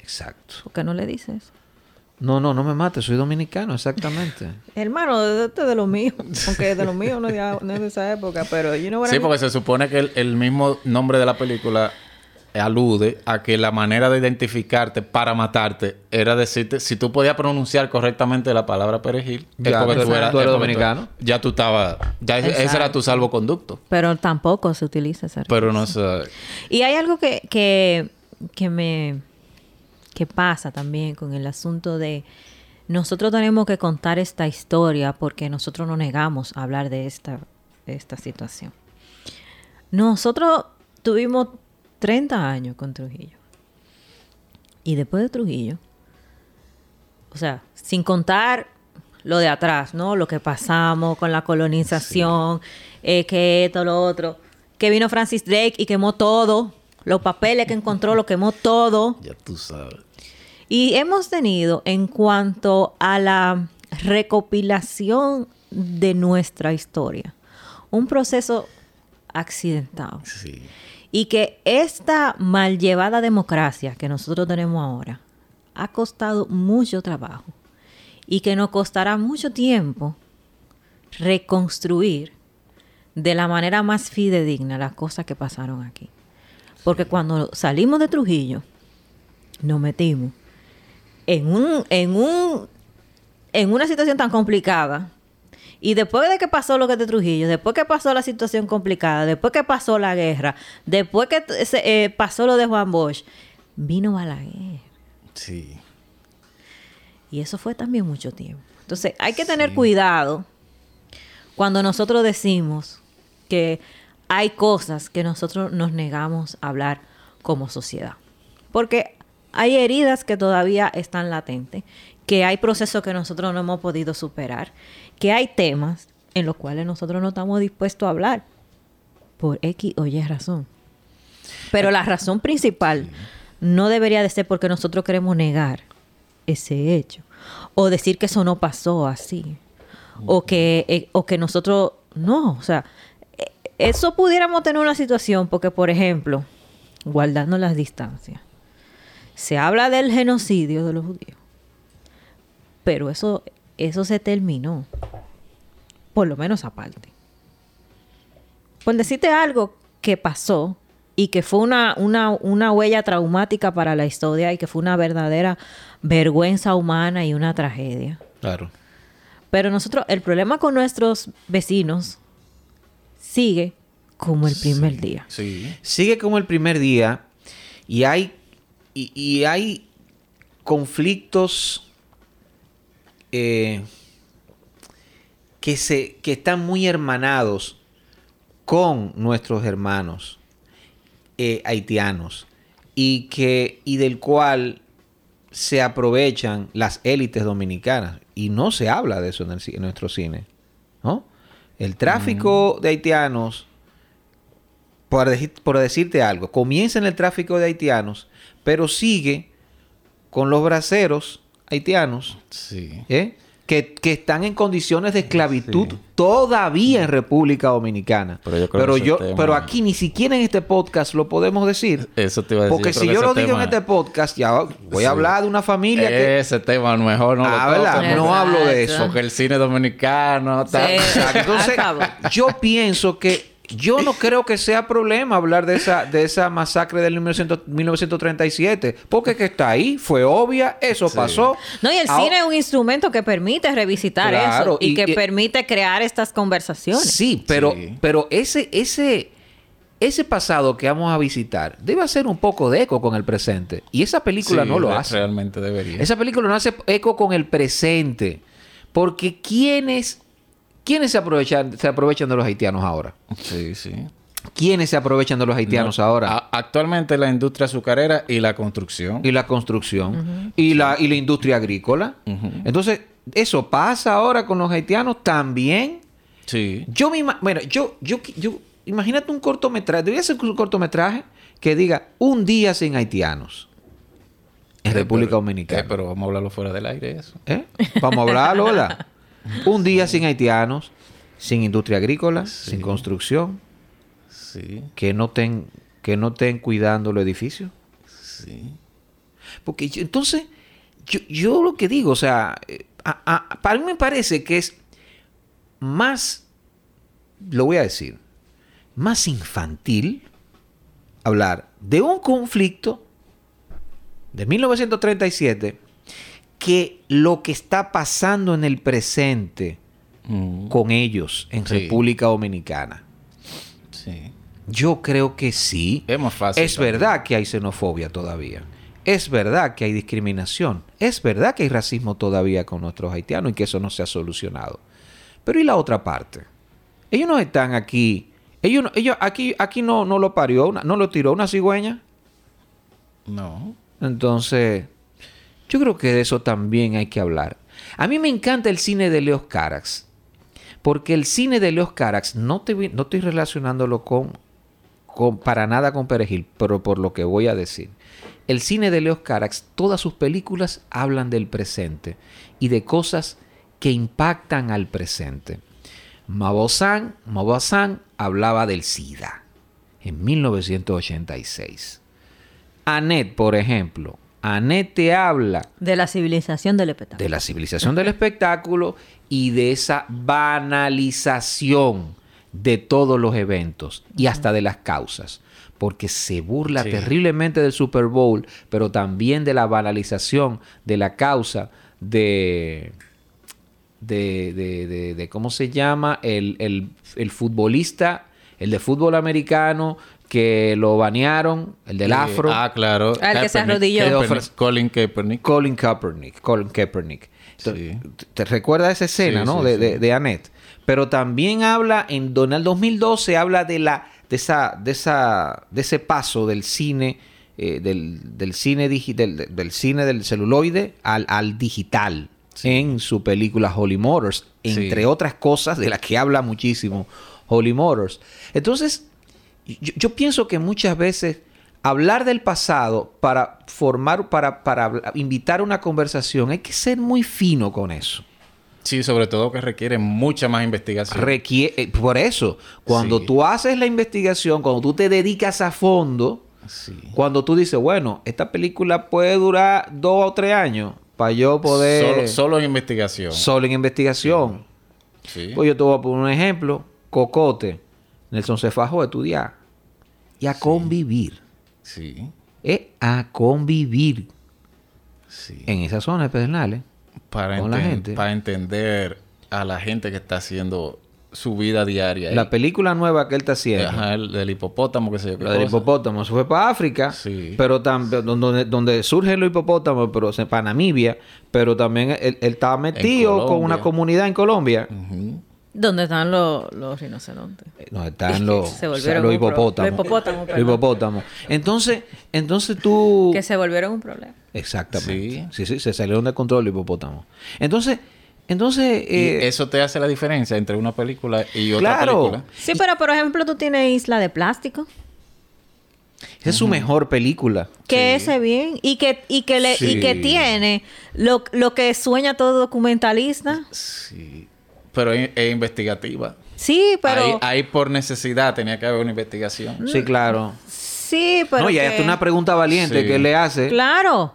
Exacto. ¿Por qué no le dices? No, no, no me mates, soy dominicano, exactamente. (laughs) Hermano, de, de, de lo mío. Aunque de lo mío no, es de esa época, pero you know Sí, porque se supone que el, mismo nombre de la película alude a que la manera de identificarte para matarte era decirte, si tú podías pronunciar correctamente la palabra perejil, ya, porque tú, eras, dominicano. ya tú estabas, ya ese era tu salvoconducto. Pero tampoco se utiliza esa Pero no se... Y hay algo que, que, que me ¿Qué pasa también con el asunto de nosotros tenemos que contar esta historia porque nosotros no negamos a hablar de esta, esta situación. Nosotros tuvimos 30 años con Trujillo. Y después de Trujillo, o sea, sin contar lo de atrás, ¿no? Lo que pasamos con la colonización, eh, que esto, lo otro. que vino Francis Drake y quemó todo. Los papeles que encontró lo quemó todo. Ya tú sabes. Y hemos tenido en cuanto a la recopilación de nuestra historia un proceso accidentado. Sí. Y que esta mal llevada democracia que nosotros tenemos ahora ha costado mucho trabajo y que nos costará mucho tiempo reconstruir de la manera más fidedigna las cosas que pasaron aquí. Porque cuando salimos de Trujillo, nos metimos en un, en un, en una situación tan complicada. Y después de que pasó lo que de Trujillo, después que pasó la situación complicada, después que pasó la guerra, después que eh, pasó lo de Juan Bosch, vino Balaguer. Sí. Y eso fue también mucho tiempo. Entonces, hay que tener cuidado cuando nosotros decimos que hay cosas que nosotros nos negamos a hablar como sociedad. Porque hay heridas que todavía están latentes, que hay procesos que nosotros no hemos podido superar, que hay temas en los cuales nosotros no estamos dispuestos a hablar por X o Y razón. Pero la razón principal no debería de ser porque nosotros queremos negar ese hecho o decir que eso no pasó así o que eh, o que nosotros no, o sea, eh, eso pudiéramos tener una situación porque por ejemplo, guardando las distancias, se habla del genocidio de los judíos. Pero eso eso se terminó. Por lo menos aparte. Por decirte algo que pasó y que fue una, una, una huella traumática para la historia y que fue una verdadera vergüenza humana y una tragedia. Claro. Pero nosotros, el problema con nuestros vecinos sigue como el primer día. Sí. Sigue como el primer día y hay, y, hay conflictos eh, que, se, que están muy hermanados con nuestros hermanos eh, haitianos y, que, y del cual se aprovechan las élites dominicanas. Y no se habla de eso en, nuestro cine. ¿no? El tráfico mm. de haitianos, por, por, decirte algo, comienza en el tráfico de haitianos, pero sigue con los braceros haitianos. Sí. ¿eh? que, están en condiciones de esclavitud todavía en República Dominicana. Pero yo, pero, aquí ni siquiera en este podcast lo podemos decir. Eso te iba a decir. Porque si yo lo digo en este podcast, ya voy a hablar de una familia que... Ese tema a lo mejor no ah, ¿verdad? No hablo de eso. Porque el cine dominicano... Está... Entonces, yo pienso que yo no creo que sea problema hablar de esa, de esa masacre del 1937, porque que está ahí, fue obvia, eso pasó. No, y el cine es un instrumento que permite revisitar eso y, que permite crear estas conversaciones. Sí, pero, pero ese, ese, ese pasado que vamos a visitar debe hacer un poco de eco con el presente. Y esa película no lo hace. Realmente debería. Esa película no hace eco con el presente. Porque quienes ¿Quiénes se aprovechan, se aprovechan de los haitianos ahora? Sí, sí. ¿Quiénes se aprovechan de los haitianos ahora? actualmente la industria azucarera y la construcción. Y la construcción. y, la, y la industria agrícola. Entonces, eso pasa ahora con los haitianos también. Sí. Yo me bueno, yo, yo, yo, imagínate un cortometraje, debería ser un cortometraje que diga un día sin haitianos. En eh, República Dominicana. Eh, pero vamos a hablarlo fuera del aire eso. ¿Eh? Vamos a hablarlo, ¿verdad? (laughs) Un día sin haitianos, sin industria agrícola, sin construcción. Sí. Que no estén, que no estén cuidando los edificios. Sí. Porque entonces, yo, lo que digo, o sea, eh, para mí me parece que es más, lo voy a decir, más infantil hablar de un conflicto de 1937 que lo que está pasando en el presente mm. con ellos en República Dominicana. Sí. Yo creo que sí. Es más fácil. Es verdad que hay xenofobia todavía. Es verdad que hay discriminación. Es verdad que hay racismo todavía con nuestros haitianos y que eso no se ha solucionado. Pero ¿y la otra parte? Ellos no están aquí. Ellos, ellos aquí, aquí no, no lo parió, no lo tiró una cigüeña. No. Entonces, yo creo que de eso también hay que hablar. A mí me encanta el cine de Leos Carax. Porque el cine de Leos Carax, no, te, estoy relacionándolo con para nada con perejil, pero por lo que voy a decir. El cine de Leo Carax, todas sus películas hablan del presente y de cosas que impactan al presente. Mabozan, Mabozan hablaba del SIDA en 1986. Annette, por ejemplo, Annette te habla de la civilización del espectáculo. De la civilización del espectáculo y de esa banalización de todos los eventos y hasta de las causas. Porque se burla terriblemente del Super Bowl, pero también de la banalización de la causa de, de, de, de, ¿cómo se llama? El, el, el, futbolista, el de fútbol americano que lo banearon, el del afro. Ah, claro. Ah, el que se arrodilló. Colin Kaepernick. Colin Kaepernick. Colin Kaepernick. ¿Te recuerdas esa escena, no? de, de, de, Annette. Pero también habla, en, en el 2012 habla de la de esa, de esa, de ese paso del cine, eh, del, del, cine del, del, cine del celuloide al, al digital en su película Holy Motors, entre otras cosas de las que habla muchísimo Holy Motors. Entonces, yo, yo, pienso que muchas veces hablar del pasado para formar, para, para invitar una conversación, hay que ser muy fino con eso. Sí, sobre todo que requiere mucha más investigación. Requiere, eh, por eso, cuando tú haces la investigación, cuando tú te dedicas a fondo, cuando tú dices, bueno, esta película puede durar dos o tres años para yo poder... Solo, en investigación. Solo en investigación. Sí. Pues yo te voy a poner un ejemplo. Cocote. Nelson se fajó a estudiar. Y a convivir. Sí. Es a convivir. Sí. En esas zonas pedernales para, la gente. para entender a la gente que está haciendo su vida diaria. La película nueva que él está haciendo. Ajá, el del hipopótamo, que se del hipopótamo. Se fue para África. Pero también, donde, donde surgen los hipopótamos, pero para Namibia. Pero también él, estaba metido con una comunidad en Colombia. ¿Dónde están los, los rinocerontes? Donde están (laughs) los, los hipopótamos. Los hipopótamos, Los hipopótamos. Entonces, entonces tú... Que se volvieron un problema. Exactamente. Sí, sí, se salieron de control los hipopótamos. Entonces, entonces... Eh, eso te hace la diferencia entre una película y otra claro. película. Sí, pero por ejemplo tú tienes Isla de Plástico. Esa es su mejor película. Que ese bien. Y que, y que, le, y que tiene lo, lo que sueña todo documentalista. Sí pero es, investigativa. Sí, pero... Ahí, por necesidad tenía que haber una investigación. Sí, claro. Sí, pero... No, y hay una pregunta valiente que le hace. Claro.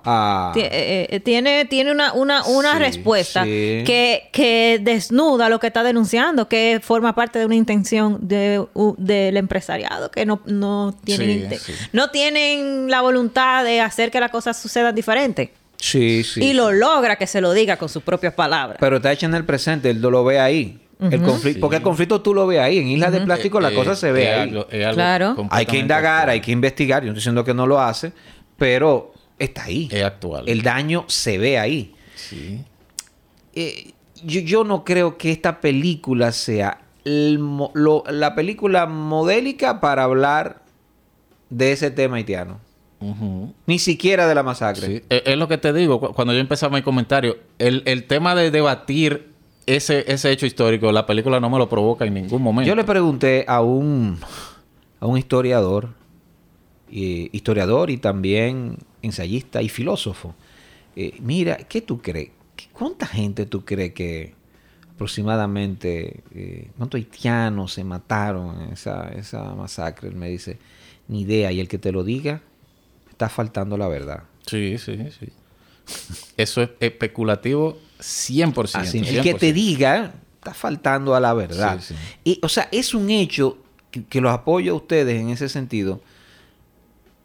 Eh, eh, tiene, tiene una, una, una respuesta Que, que desnuda lo que está denunciando, que forma parte de una intención de, del empresariado, que no, no, tienen, no tienen la voluntad de hacer que las cosas sucedan diferente. Sí, sí. Y lo logra que se lo diga con sus propias palabras. Pero está hecho en el presente, él lo ve ahí. el conflicto, Porque el conflicto tú lo ves ahí. En Islas de Plástico la eh, cosa se ve ahí. claro. Hay que indagar, hay que investigar. Yo no estoy diciendo que no lo hace, pero está ahí. Es actual. El daño se ve ahí. Sí. Eh, yo, no creo que esta película sea la película modélica para hablar de ese tema haitiano. Ni siquiera de la masacre. Es, lo que te digo, cuando yo empezaba mi comentario, el, el tema de debatir ese, ese hecho histórico, la película no me lo provoca en ningún momento. Yo le pregunté a un, a un historiador, historiador y también ensayista y filósofo, eh, mira, ¿qué tú crees? ¿Cuánta gente tú crees que aproximadamente, eh, cuántos haitianos se mataron en esa, esa masacre? Él me dice, ni idea, y el que te lo diga está faltando la verdad. Sí, sí, sí. Eso es especulativo 100%. Así, El que te diga está faltando a la verdad. Y, o sea, es un hecho que, los apoyo a ustedes en ese sentido,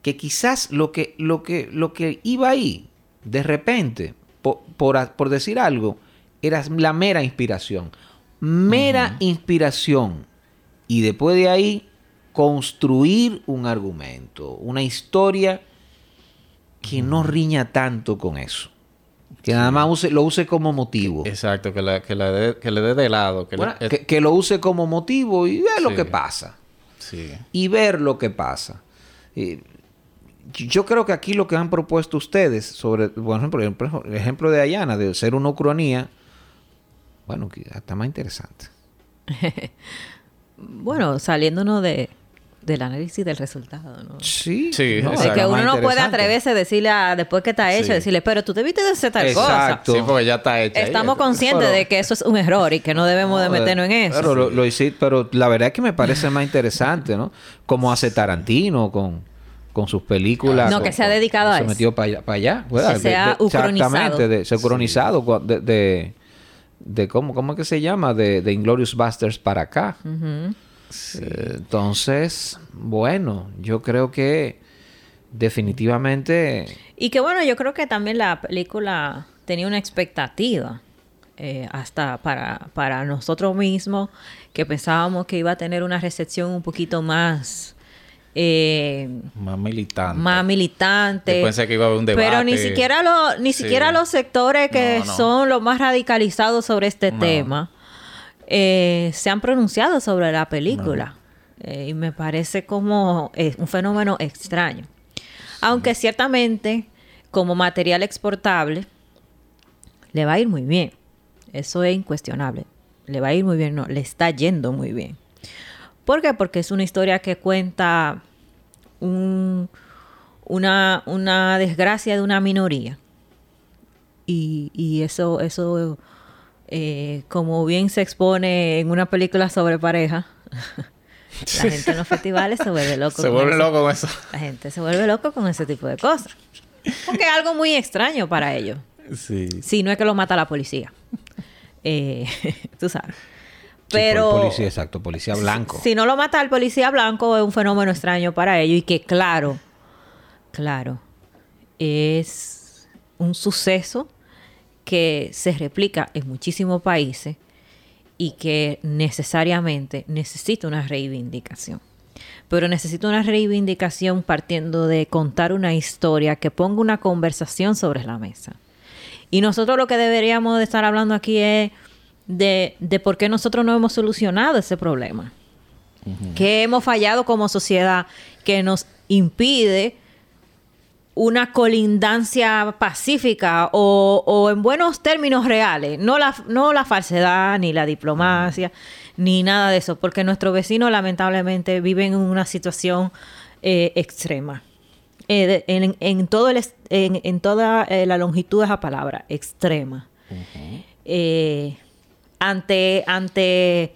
que quizás lo que, lo que, lo que iba ahí, de repente, por, por, decir algo, era la mera inspiración. Mera inspiración. Y después de ahí, construir un argumento, una historia que no riña tanto con eso. Que nada más lo use como motivo. Exacto, que, que, le dé de lado. Que, lo use como motivo y ver lo que pasa. Sí. Y ver lo que pasa. yo creo que aquí lo que han propuesto ustedes sobre, por ejemplo, el ejemplo de Ayana, de ser una ucronía, bueno, está más interesante. (laughs) bueno, saliéndonos de, del análisis del resultado, ¿no? Sí, sí. ¿no? Es que uno no puede atreverse a decirle a, después que está hecho, decirle, pero tú debiste de hacer tal Exacto. cosa. Sí, porque ya está hecho. Estamos conscientes de que eso es un error y que no debemos de meternos en eso. Pero lo, lo pero la verdad es que me parece más interesante, ¿no? Como hace Tarantino con con sus películas. No, que se ha dedicado a eso. Se metió para allá. allá. se ha Exactamente, de, se ha ucronizado de, de, ¿cómo, ¿cómo es que se llama? De, de Inglorious Busters para acá. Entonces, bueno, yo creo que definitivamente... Y que bueno, yo creo que también la película tenía una expectativa. Eh, hasta para, para nosotros mismos, que pensábamos que iba a tener una recepción un poquito más eh, más militante. Más militante. pensé que iba a haber un debate. Pero ni siquiera, lo, ni siquiera los sectores que son los más radicalizados sobre este tema eh, se han pronunciado sobre la película. Eh, y me parece como un fenómeno extraño. Aunque ciertamente, como material exportable, le va a ir muy bien. Eso es incuestionable. Le va a ir muy bien, no, le está yendo muy bien. ¿Por qué? Porque es una historia que cuenta una, una, desgracia de una minoría. Y, eso, eso eh, como bien se expone en una película sobre pareja, (laughs) la gente en los festivales se vuelve loco. Se vuelve loco con eso. La gente se vuelve loco con ese tipo de cosas. Porque es algo muy extraño para ellos. Sí. Si no es que lo mata la policía. Eh, (laughs) tú sabes. Pero. policía, exacto, policía blanco. Si no lo mata el policía blanco, es un fenómeno extraño para ellos y que, claro, claro, es un suceso que se replica en muchísimos países y que necesariamente necesita una reivindicación. Pero necesita una reivindicación partiendo de contar una historia que ponga una conversación sobre la mesa. Y nosotros lo que deberíamos de estar hablando aquí es de, de por qué nosotros no hemos solucionado ese problema. Que hemos fallado como sociedad que nos impide una colindancia pacífica o, en buenos términos reales, no la, no la falsedad, ni la diplomacia, ni nada de eso, porque nuestros vecinos lamentablemente viven en una situación eh, extrema. Eh, en, todo el, en, toda eh, la longitud de esa palabra, extrema ante, ante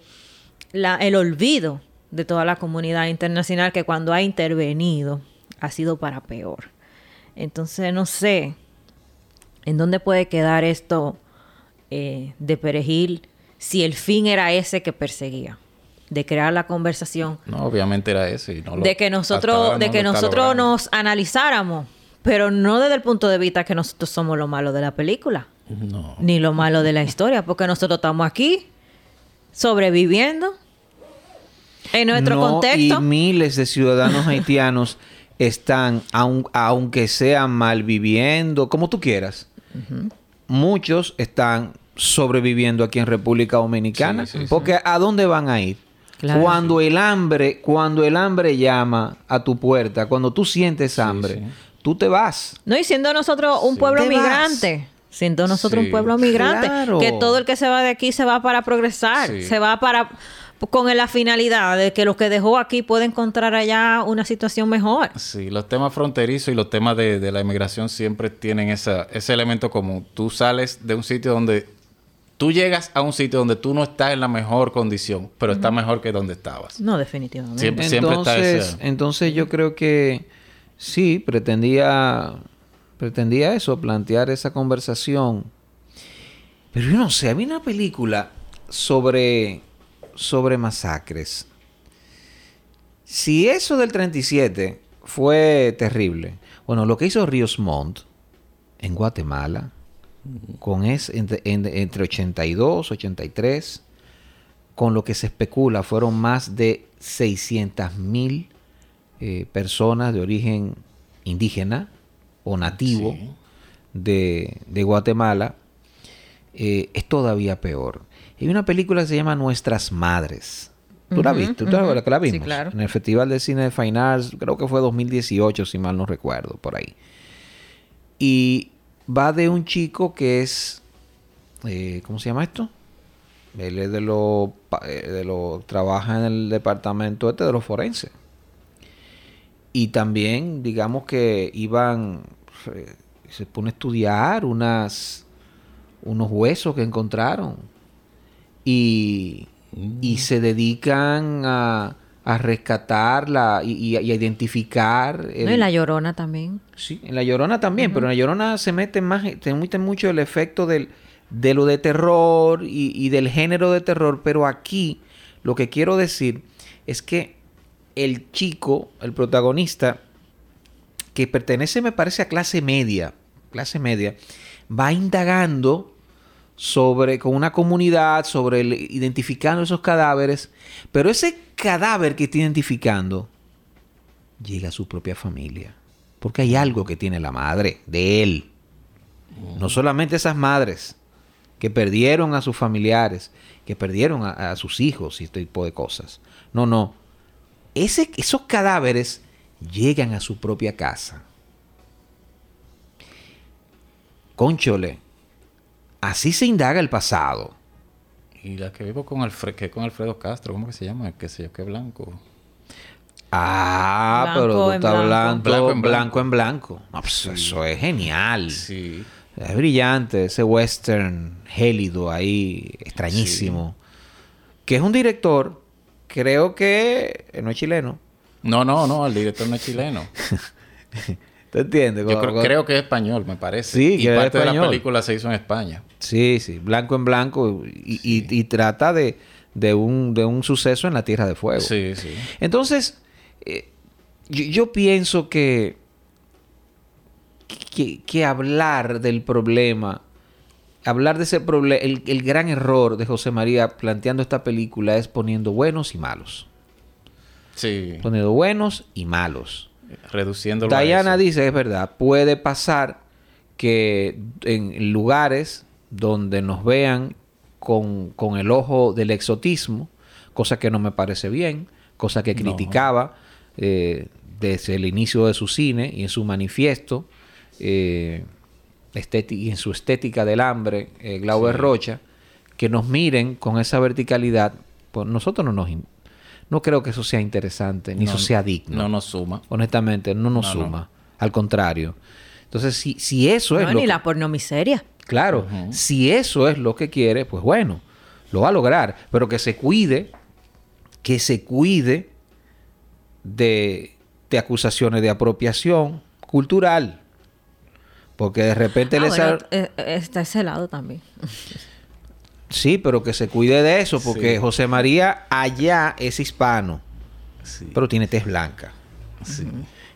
el olvido de toda la comunidad internacional que cuando ha intervenido ha sido para peor. Entonces no sé en dónde puede quedar esto eh, de Perejil si el fin era ese que perseguía de crear la conversación. No, obviamente era ese. de que nosotros, de que nosotros nos analizáramos, pero no desde el punto de vista que nosotros somos lo malo de la película. Ni lo malo de la historia, porque nosotros estamos aquí sobreviviendo en nuestro contexto. Y miles de ciudadanos haitianos están, aunque sean malviviendo, como tú quieras, muchos están sobreviviendo aquí en República Dominicana. porque ¿a dónde van a ir? Cuando el hambre, cuando el hambre llama a tu puerta, cuando tú sientes hambre, tú te vas. No, y siendo nosotros un pueblo migrante siendo nosotros un pueblo migrante, que todo el que se va de aquí se va para progresar, se va para con la finalidad de que los que dejó aquí puede encontrar allá una situación mejor. Sí, los temas fronterizos y los temas de, la inmigración siempre tienen ese elemento común. Tú sales de un sitio donde tú llegas a un sitio donde tú no estás en la mejor condición, pero estás mejor que donde estabas. No, definitivamente. Siempre, entonces, está Entonces yo creo que sí, pretendía pretendía eso, plantear esa conversación. Pero yo no sé, había una película sobre, sobre masacres. Si eso del 37 fue terrible, bueno, lo que hizo Ríos Montt en Guatemala, con es, entre, entre 82, 83, con lo que se especula fueron más de 600 mil eh, personas de origen indígena o nativo de, Guatemala, eh, es todavía peor. Hay una película que se llama Nuestras Madres. ¿Tú la viste? ¿Tú la, la vimos? En el Festival de Cine de Fine Arts, creo que fue 2018, si mal no recuerdo, por ahí. Y va de un chico que es... Eh, ¿Cómo se llama esto? Él es de lo, eh, de lo... Trabaja en el departamento este de los forenses. y también, digamos que iban, eh, se pone a estudiar unas, unos huesos que encontraron y, y mm. se dedican a, a rescatarla y, a identificar. El... en la llorona también. Sí, en la llorona también, pero en la llorona se mete más, se mete mucho el efecto del, de lo de terror y, y del género de terror, pero aquí lo que quiero decir es que el chico, el protagonista, que pertenece, me parece, a clase media, clase media, va indagando sobre, con una comunidad, sobre identificando esos cadáveres, pero ese cadáver que está identificando llega a su propia familia, porque hay algo que tiene la madre de él. No solamente esas madres que perdieron a sus familiares, que perdieron a, a sus hijos y este tipo de cosas. No, no esos cadáveres llegan a su propia casa. Conchole, así se indaga el pasado. Y la que vivo con, Alfred, con Alfredo Castro, ¿cómo que se llama? Que sé yo, que blanco. Ah, pero tú estás hablando blanco en blanco. en blanco. Pues eso es genial. Sí. Es brillante, ese western gélido ahí, extrañísimo. Que es un director creo que no es chileno. No, no, no, el director no es chileno. (laughs) ¿Te entiendes? Yo creo, que es español, me parece. Sí, y parte de la película se hizo en España. Sí, sí, blanco en blanco y, trata de, un, de un suceso en la Tierra de Fuego. Sí, sí. Entonces, eh, yo, pienso que, que, que hablar del problema hablar de ese problema, el, gran error de José María planteando esta película es poniendo buenos y malos. Sí. Poniendo buenos y malos. Reduciendo Diana dice, es verdad, puede pasar que en lugares donde nos vean con, el ojo del exotismo, cosa que no me parece bien, cosa que criticaba eh, desde el inicio de su cine y en su manifiesto, eh, y en su estética del hambre, eh, Glauber Rocha, que nos miren con esa verticalidad, pues nosotros no nos... No creo que eso sea interesante, ni eso sea digno. No nos suma. Honestamente, no nos suma. Al contrario. Entonces, si, si eso es... No, ni la pornomiseria. Claro, si eso es lo que quiere, pues bueno, lo va a lograr. Pero que se cuide, que se cuide de, de acusaciones de apropiación cultural. Porque de repente le sale... Eh, eh, está ese lado también. (laughs) Sí, pero que se cuide de eso, porque José María allá es hispano, pero tiene tez blanca.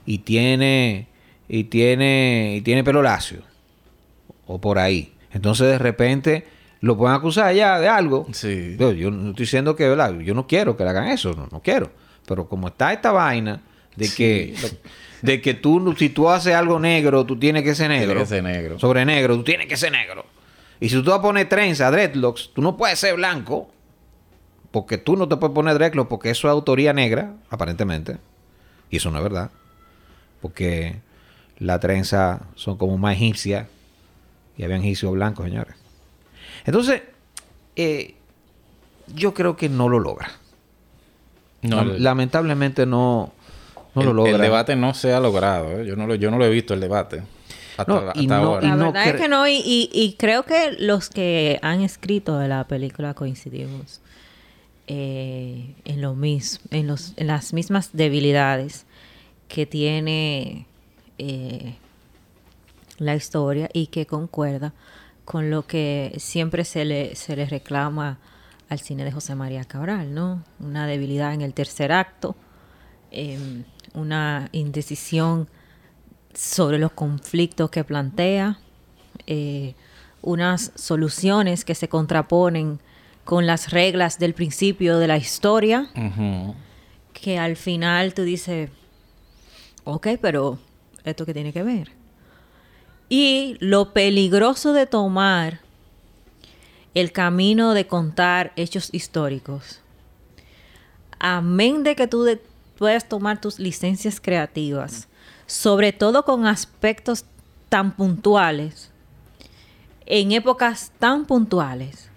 Y tiene y tiene y tiene pelo lacio o por ahí. Entonces de repente lo pueden acusar allá de algo. Sí. Yo, no estoy diciendo que, ¿verdad? Yo no quiero que le hagan eso, no, no quiero. Pero como está esta vaina de que de que tú, si tú haces algo negro, tú tienes que ser negro. Tienes que ser negro. Sobre negro, tú tienes que ser negro. Y si tú vas a poner trenza, dreadlocks, tú no puedes ser blanco. Porque tú no te puedes poner dreadlocks porque eso es autoría negra, aparentemente. Y eso no es verdad. Porque la trenza son como más egipcias. Y habían egipcios blancos, señores. Entonces, eh, yo creo que no lo logra. Lamentablemente no, el, debate no se ha logrado. ¿eh? Yo, no lo, yo no lo he visto el debate. Hasta, ahora. La verdad es que no, y, creo que los que han escrito de la película coincidimos eh, en, lo mismo, en, los, en las mismas debilidades que tiene eh, la historia y que concuerda con lo que siempre se le, se le reclama al cine de José María Cabral, ¿no? Una debilidad en el tercer acto. Em, una indecisión sobre los conflictos que plantea, eh, unas soluciones que se contraponen con las reglas del principio de la historia, que al final tú dices, ok, pero ¿esto qué tiene que ver? Y lo peligroso de tomar el camino de contar hechos históricos, amén de que tú de puedes tomar tus licencias creativas, sobre todo con aspectos tan puntuales, en épocas tan puntuales,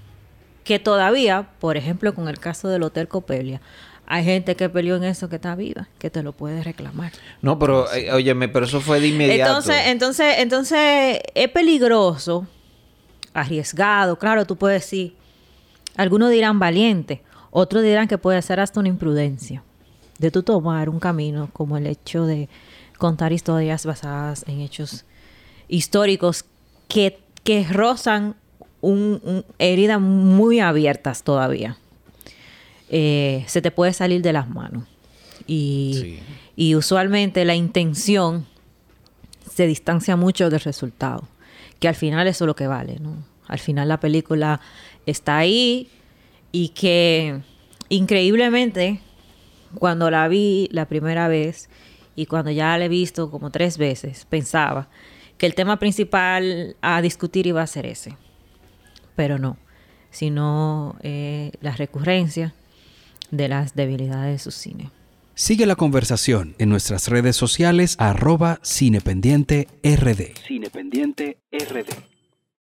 que todavía, por ejemplo, con el caso del Hotel Copelia, hay gente que peleó en eso que está viva, que te lo puede reclamar. No, pero, oye, óyeme, pero eso fue de inmediato. Entonces, entonces, entonces, es peligroso, arriesgado, claro, tú puedes decir, algunos dirán valiente, otros dirán que puede ser hasta una imprudencia de tú tomar un camino como el hecho de contar historias basadas en hechos históricos que, que rozan un, heridas muy abiertas todavía. Eh, se te puede salir de las manos. Y, y usualmente la intención se distancia mucho del resultado. Que al final eso es lo que vale, ¿no? Al final la película está ahí y que increíblemente cuando la vi la primera vez y cuando ya la he visto como tres veces, pensaba que el tema principal a discutir iba a ser ese. Pero no, sino eh, la recurrencia de las debilidades de su cine. Sigue la conversación en nuestras redes sociales arroba cinependiente RD. Cinependiente RD.